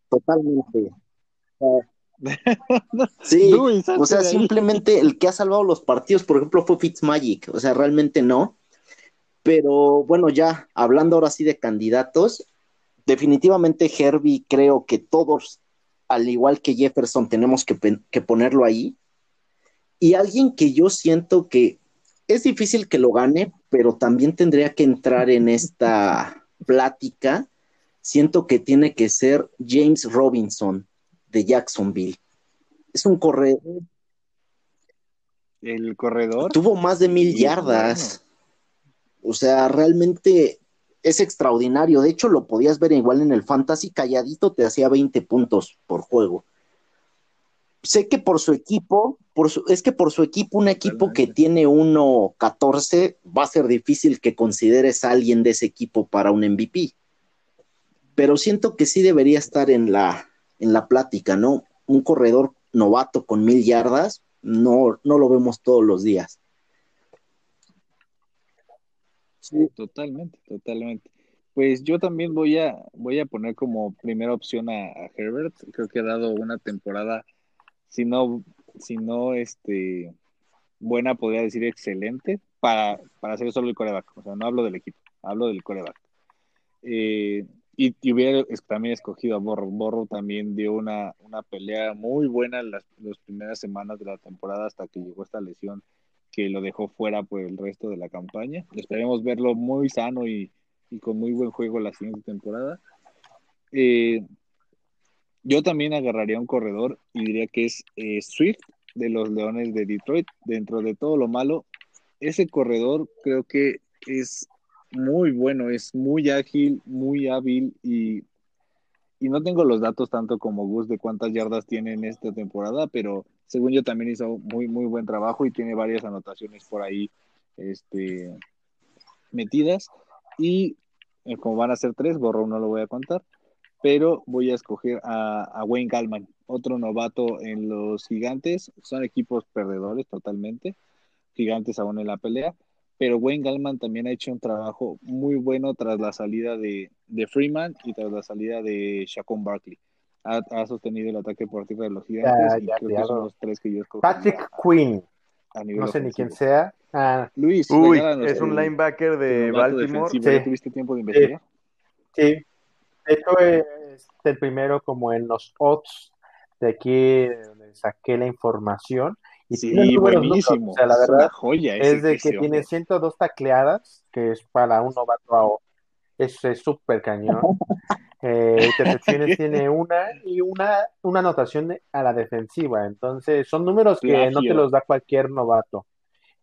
Totalmente. Sí, o sea, simplemente el que ha salvado los partidos, por ejemplo, fue Fitzmagic, o sea, realmente no. Pero bueno, ya hablando ahora sí de candidatos, definitivamente Herbie creo que todos, al igual que Jefferson, tenemos que, que ponerlo ahí. Y alguien que yo siento que es difícil que lo gane, pero también tendría que entrar en esta plática. Siento que tiene que ser James Robinson de Jacksonville. Es un corredor, El corredor. tuvo más de mil Sí, yardas. O sea, realmente es extraordinario. De hecho, lo podías ver igual en el Fantasy, calladito te hacía 20 puntos por juego. Sé que por su equipo, por su- es que por su equipo, un equipo que tiene 1-14, va a ser difícil que consideres a alguien de ese equipo para un MVP. Pero siento que sí debería estar en la, en la plática, ¿no? Un corredor novato con mil yardas, no, no lo vemos todos los días. Totalmente, totalmente. Pues yo también voy a, voy a poner como primera opción a, Herbert. Creo que ha dado una temporada, si no, este, buena, podría decir excelente, para, para ser solo el coreback. O sea, no hablo del equipo, hablo del coreback. Eh, y, y hubiera también escogido a Borro. Borro también dio una, una pelea muy buena en las, las primeras semanas de la temporada hasta que llegó esta lesión que lo dejó fuera por el resto de la campaña. Esperemos verlo muy sano y, y con muy buen juego la siguiente temporada. Eh, yo también agarraría un corredor y diría que es eh, Swift de los Leones de Detroit. Dentro de todo lo malo, ese corredor creo que es muy bueno, es muy ágil, muy hábil y, y no tengo los datos tanto como Gus de cuántas yardas tiene en esta temporada, pero según yo también hizo muy, muy buen trabajo y tiene varias anotaciones por ahí este, metidas. Y eh, como van a ser tres, borro no lo voy a contar, pero voy a escoger a, Wayne Gallman, otro novato en los gigantes. Son equipos perdedores totalmente, gigantes aún en la pelea, pero Wayne Gallman también ha hecho un trabajo muy bueno tras la salida de, de Freeman y tras la salida de Shaquon Barkley. Ha, ha sostenido el ataque por tierra de los gigantes Ya, y ya, creo que claro. son los tres que yo escogí Patrick Quinn, a nivel no sé ni quién ofensivo. sea. Ah, Luis, Uy, es un el- linebacker de Baltimore. ¿Ya Sí. tuviste tiempo de investigar? sí. De hecho, es el primero como en los odds de aquí donde saqué la información. Y Sí, buenísimo. números. O sea, la es verdad una joya es de que tiene hombre. 102 tacleadas, que es para un novato a- es es súper cañón. Eh, intercepciones tiene una y una, una anotación a la defensiva. Entonces, son números que no te los da cualquier novato.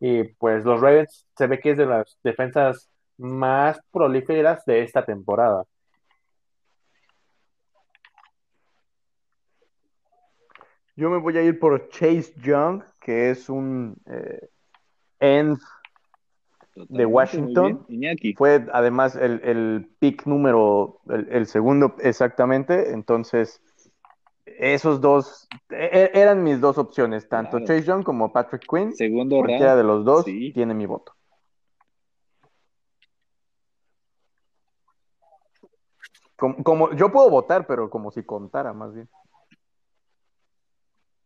Y pues los Ravens se ve que es de las defensas más prolíferas de esta temporada. Yo me voy a ir por Chase Young, que es un eh, end. Totalmente, Washington. Fue además el, el pick número, el, el segundo exactamente. Entonces, esos dos e- e- eran mis dos opciones, tanto Claro. Chase Young como Patrick Quinn. Segundo Cualquiera round. de los dos Sí. tiene mi voto. Como, como- yo puedo votar, pero como si contara más bien.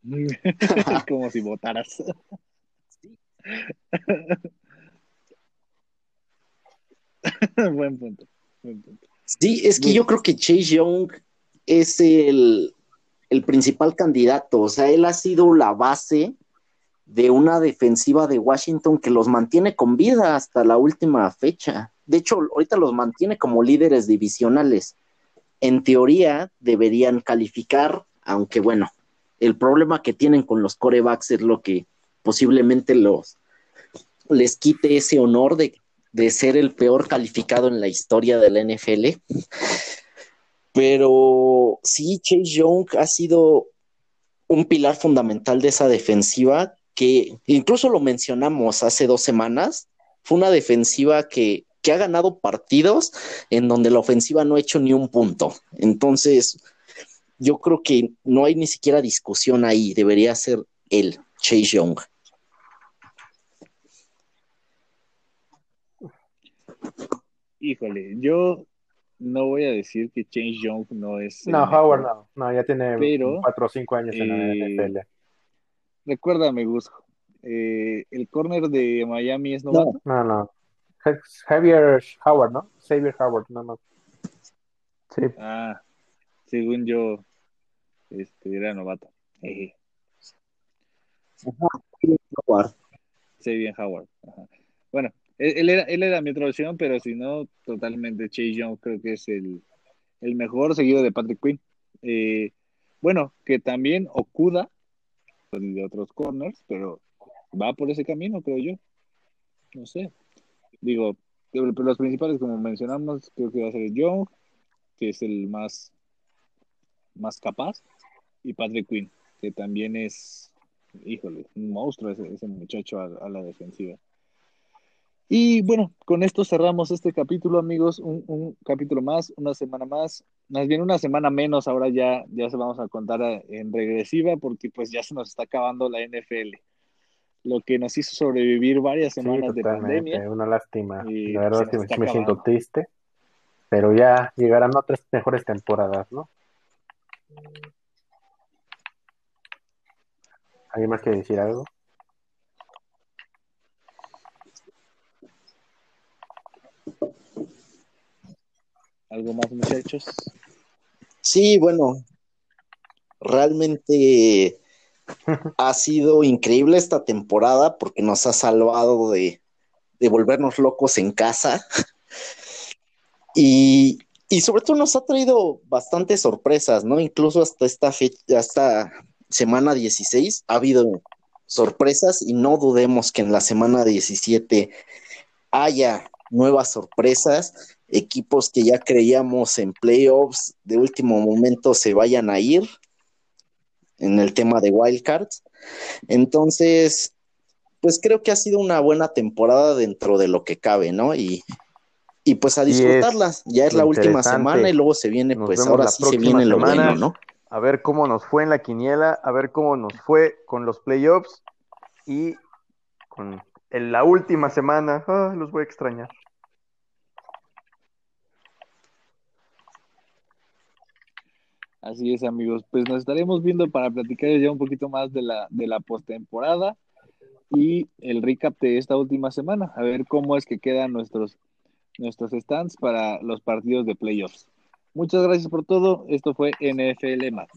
Como si votaras. buen punto. Buen punto. Sí, es que yo creo que Chase Young es el, el principal candidato. O sea, él ha sido la base de una defensiva de Washington que los mantiene con vida hasta la última fecha. De hecho, ahorita los mantiene como líderes divisionales. En teoría, deberían calificar, aunque bueno, el problema que tienen con los corebacks es lo que posiblemente los les quite ese honor de, de ser el peor calificado en la historia de la NFL. Pero sí, Chase Young ha sido un pilar fundamental de esa defensiva que incluso lo mencionamos hace dos semanas. Fue una defensiva que, que ha ganado partidos en donde la ofensiva no ha hecho ni un punto. Entonces, yo creo que no hay ni siquiera discusión ahí. Debería ser él, Chase Young. Híjole, yo no voy a decir que Chase Young no es. No, mejor. Howard no. No, ya tiene Pero, 4 o 5 años en la eh, NFL. Recuérdame, Gus, eh, el corner de Miami es novato. No, no. Ja- Javier Howard, ¿no? Xavier Howard, no, no. Sí, Ah, según yo, este, era novato. Jeje. Howard. Xavier Howard. Ajá. Bueno, él, era, él era mi otra opción, pero si no, totalmente Chase Young creo que es el, el mejor seguido de Patrick Quinn. Eh, bueno, que también Okuda de otros corners, pero va por ese camino, creo yo. No sé. Digo, los principales, como mencionamos, creo que va a ser Young, que es el más, más capaz, y Patrick Quinn, que también es, híjole, un monstruo ese, ese muchacho a la defensiva. Y bueno, con esto cerramos este capítulo, amigos. Un, un capítulo más, una semana más. Más bien una semana menos. Ahora ya, ya se vamos a contar a- en regresiva porque pues ya se nos está acabando la NFL. Lo que nos hizo sobrevivir varias Sí, semanas de totalmente. pandemia. Una lástima. Y La verdad que me, sí siento triste. Pero ya llegarán otras mejores temporadas, ¿no? ¿Alguien más quiere decir algo? ¿Algo más, muchachos? Sí, bueno, realmente ha sido increíble esta temporada porque nos ha salvado de, de volvernos locos en casa. Y, y sobre todo nos ha traído bastantes sorpresas, ¿no? Incluso hasta esta fecha, hasta semana 16 ha habido sorpresas y no dudemos que en la semana 17 haya nuevas sorpresas, equipos que ya creíamos en playoffs de último momento se vayan a ir en el tema de wildcards. Entonces, pues creo que ha sido una buena temporada dentro de lo que cabe, ¿no? Y, y pues a Y es disfrutarla. Ya es la última semana y luego se viene, Nos pues ahora sí se viene lo semana. bueno, ¿no? a ver cómo nos fue en la quiniela, a ver cómo nos fue con los playoffs y con en la última semana. Ah, los voy a extrañar. Así es, amigos. Pues nos estaremos viendo para platicar ya un poquito más de la, de la postemporada y el recap de esta última semana. A ver cómo es que quedan nuestros, nuestros stands para los partidos de playoffs. Muchas gracias por todo. Esto fue NFL Más.